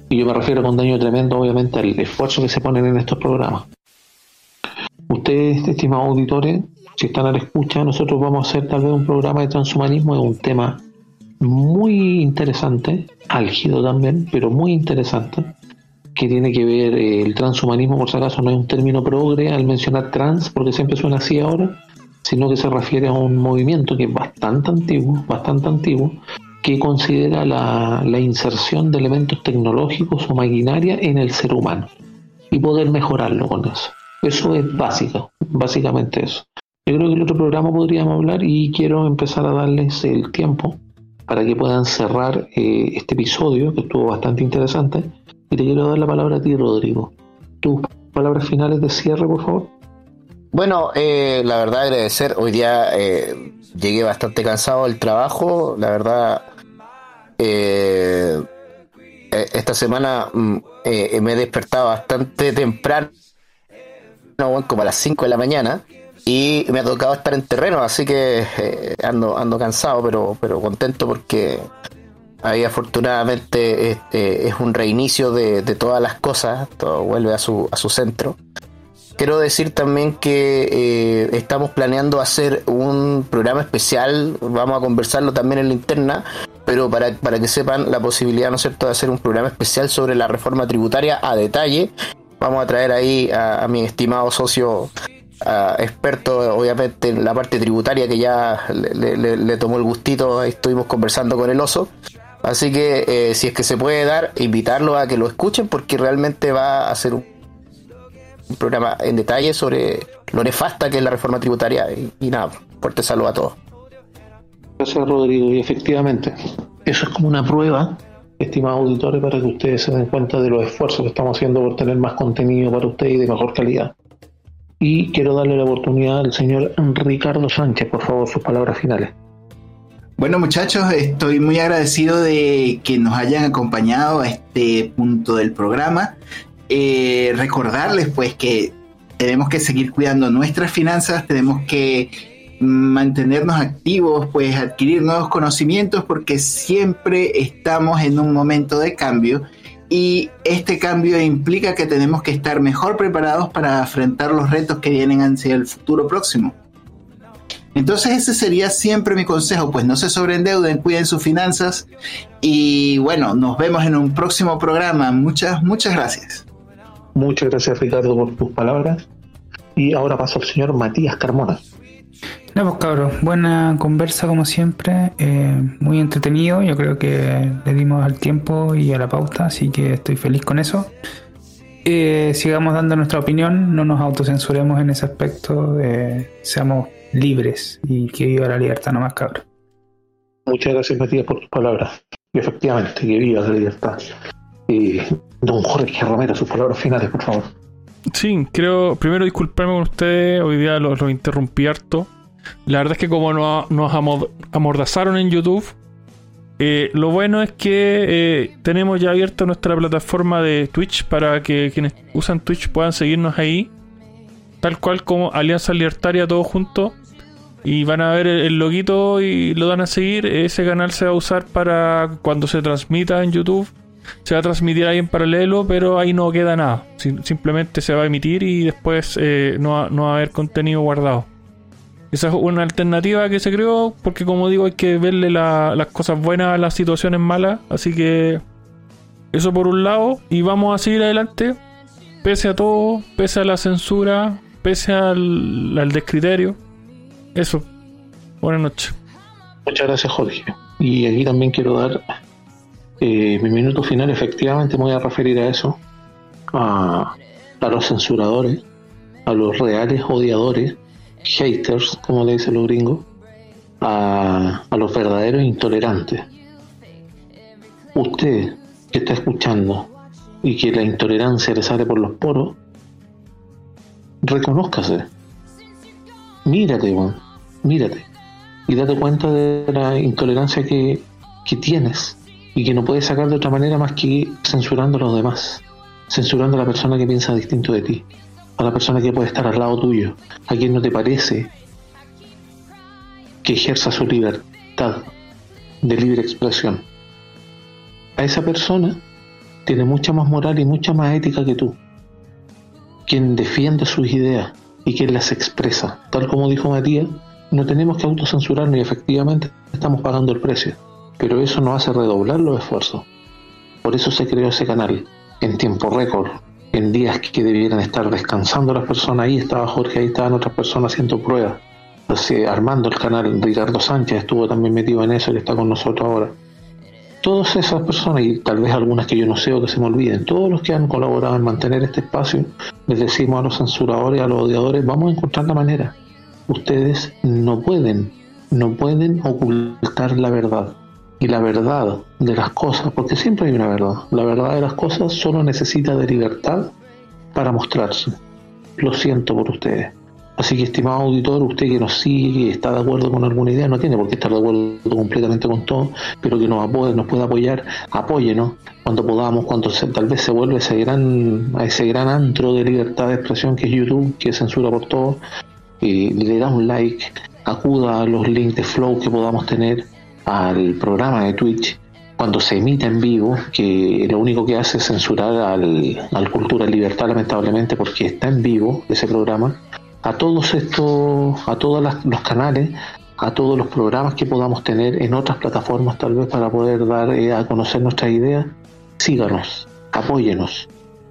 Y yo me refiero con daño tremendo, obviamente, al esfuerzo que se ponen en estos programas. Ustedes, estimados auditores, si están a la escucha, nosotros vamos a hacer tal vez un programa de transhumanismo, es un tema muy interesante, álgido también, pero muy interesante, que tiene que ver eh, el transhumanismo, por si acaso no es un término progre al mencionar trans, porque siempre suena así ahora, sino que se refiere a un movimiento que es bastante antiguo, bastante antiguo, que considera la, inserción de elementos tecnológicos o maquinaria en el ser humano y poder mejorarlo con eso. Eso es básico, básicamente eso. Yo creo que el otro programa podríamos hablar y quiero empezar a darles el tiempo para que puedan cerrar eh, este episodio que estuvo bastante interesante. Y te quiero dar la palabra a ti, Rodrigo. Tus palabras finales de cierre, por favor. Bueno, eh, la verdad agradecer. Hoy día eh, llegué bastante cansado del trabajo. La verdad eh, eh, esta semana mm, eh, me he despertado bastante temprano, como a las 5 de la mañana, y me ha tocado estar en terreno, así que ando, ando cansado, pero, pero contento porque ahí afortunadamente este, es un reinicio de, todas las cosas, todo vuelve a su, a su centro. Quiero decir también que estamos planeando hacer un programa especial, vamos a conversarlo también en la interna, pero para, para que sepan la posibilidad, ¿no es cierto?, de hacer un programa especial sobre la reforma tributaria a detalle. Vamos a traer ahí a, mi estimado socio experto, obviamente, en la parte tributaria que ya le, tomó el gustito, estuvimos conversando con el oso. Así que eh, si es que se puede dar, invitarlo a que lo escuchen porque realmente va a ser un, programa en detalle sobre lo nefasta que es la reforma tributaria. Y, y nada, fuerte saludo a todos. Gracias, Rodrigo. Y efectivamente, eso es como una prueba, estimados auditores, para que ustedes se den cuenta de los esfuerzos que estamos haciendo por tener más contenido para ustedes y de mejor calidad. Y quiero darle la oportunidad al señor Ricardo Sánchez, por favor, sus palabras finales. Bueno muchachos, estoy muy agradecido de que nos hayan acompañado a este punto del programa. Eh, recordarles pues que tenemos que seguir cuidando nuestras finanzas, tenemos que mantenernos activos, pues adquirir nuevos conocimientos porque siempre estamos en un momento de cambio y este cambio implica que tenemos que estar mejor preparados para afrontar los retos que vienen hacia el futuro próximo. Entonces ese sería siempre mi consejo, pues no se sobreendeuden, cuiden sus finanzas y bueno, nos vemos en un próximo programa. Muchas, muchas gracias. Muchas gracias Ricardo por tus palabras. Y ahora paso al señor Matías Carmona. No, pues cabros, buena conversa como siempre, eh, muy entretenido, yo creo que le dimos al tiempo y a la pauta, así que estoy feliz con eso. Eh, sigamos dando nuestra opinión, no nos autocensuremos en ese aspecto, eh, seamos libres y que viva la libertad nomás cabros. Muchas gracias Matías por tus palabras, y efectivamente, que viva la libertad. Y Don Jorge Romero, sus palabras finales, por favor. Sí, creo, primero disculparme con ustedes, hoy día los, los interrumpí harto. La verdad es que como nos, nos amordazaron en YouTube, eh, lo bueno es que eh, tenemos ya abierta nuestra plataforma de Twitch para que quienes usan Twitch puedan seguirnos ahí, tal cual como Alianza Libertaria, todos juntos. Y van a ver el, el loguito y lo van a seguir. Ese canal se va a usar para cuando se transmita en YouTube. Se va a transmitir ahí en paralelo, pero ahí no queda nada. Sim- simplemente se va a emitir y después eh, no, va, no a haber contenido guardado. Esa es una alternativa que se creó porque como digo hay que verle la- las cosas buenas a las situaciones malas. Así que eso por un lado. Y vamos a seguir adelante. Pese a todo, pese a la censura, pese al, al descriterio. Eso. Buenas noches. Muchas gracias, Jorge. Y aquí también quiero dar eh, mi minuto final. Efectivamente, me voy a referir a eso: a, a los censuradores, a los reales odiadores, haters, como le dicen los gringos, a, a los verdaderos intolerantes. Usted que está escuchando y que la intolerancia le sale por los poros, reconózcase. Mírate, weón. Mírate y date cuenta de la intolerancia que, que tienes y que no puedes sacar de otra manera más que censurando a los demás, censurando a la persona que piensa distinto de ti, a la persona que puede estar al lado tuyo, a quien no te parece que ejerza su libertad de libre expresión. A esa persona tiene mucha más moral y mucha más ética que tú, quien defiende sus ideas y quien las expresa, tal como dijo Matías, no tenemos que autocensurarnos y efectivamente estamos pagando el precio. Pero eso no hace redoblar los esfuerzos. Por eso se creó ese canal, en tiempo récord, en días que debieran estar descansando las personas. Ahí estaba Jorge, ahí estaban otras personas haciendo pruebas. Entonces, armando el canal, Ricardo Sánchez estuvo también metido en eso y está con nosotros ahora. Todas esas personas, y tal vez algunas que yo no sé o que se me olviden, todos los que han colaborado en mantener este espacio, les decimos a los censuradores, a los odiadores, vamos a encontrar la manera ustedes no pueden, no pueden ocultar la verdad. Y la verdad de las cosas, porque siempre hay una verdad, la verdad de las cosas solo necesita de libertad para mostrarse. Lo siento por ustedes. Así que, estimado auditor, usted que nos sigue, que está de acuerdo con alguna idea, no tiene por qué estar de acuerdo completamente con todo, pero que nos, apoye, nos pueda apoyar, apóyenos cuando podamos, cuando se, tal vez se vuelve ese gran, a ese gran antro de libertad de expresión que es YouTube, que censura por todo, eh, le da un like, acuda a los links de Flow que podamos tener al programa de Twitch cuando se emite en vivo, que lo único que hace es censurar al, al Cultura Libertad, lamentablemente, porque está en vivo ese programa, a todos estos, a todos los canales, a todos los programas que podamos tener en otras plataformas, tal vez para poder dar eh, a conocer nuestras ideas, síganos, apóyenos.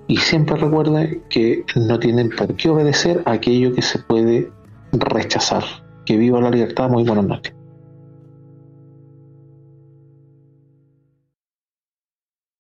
Y siempre recuerde que no tienen por qué obedecer a aquello que se puede rechazar. Que viva la libertad, muy buenas noches.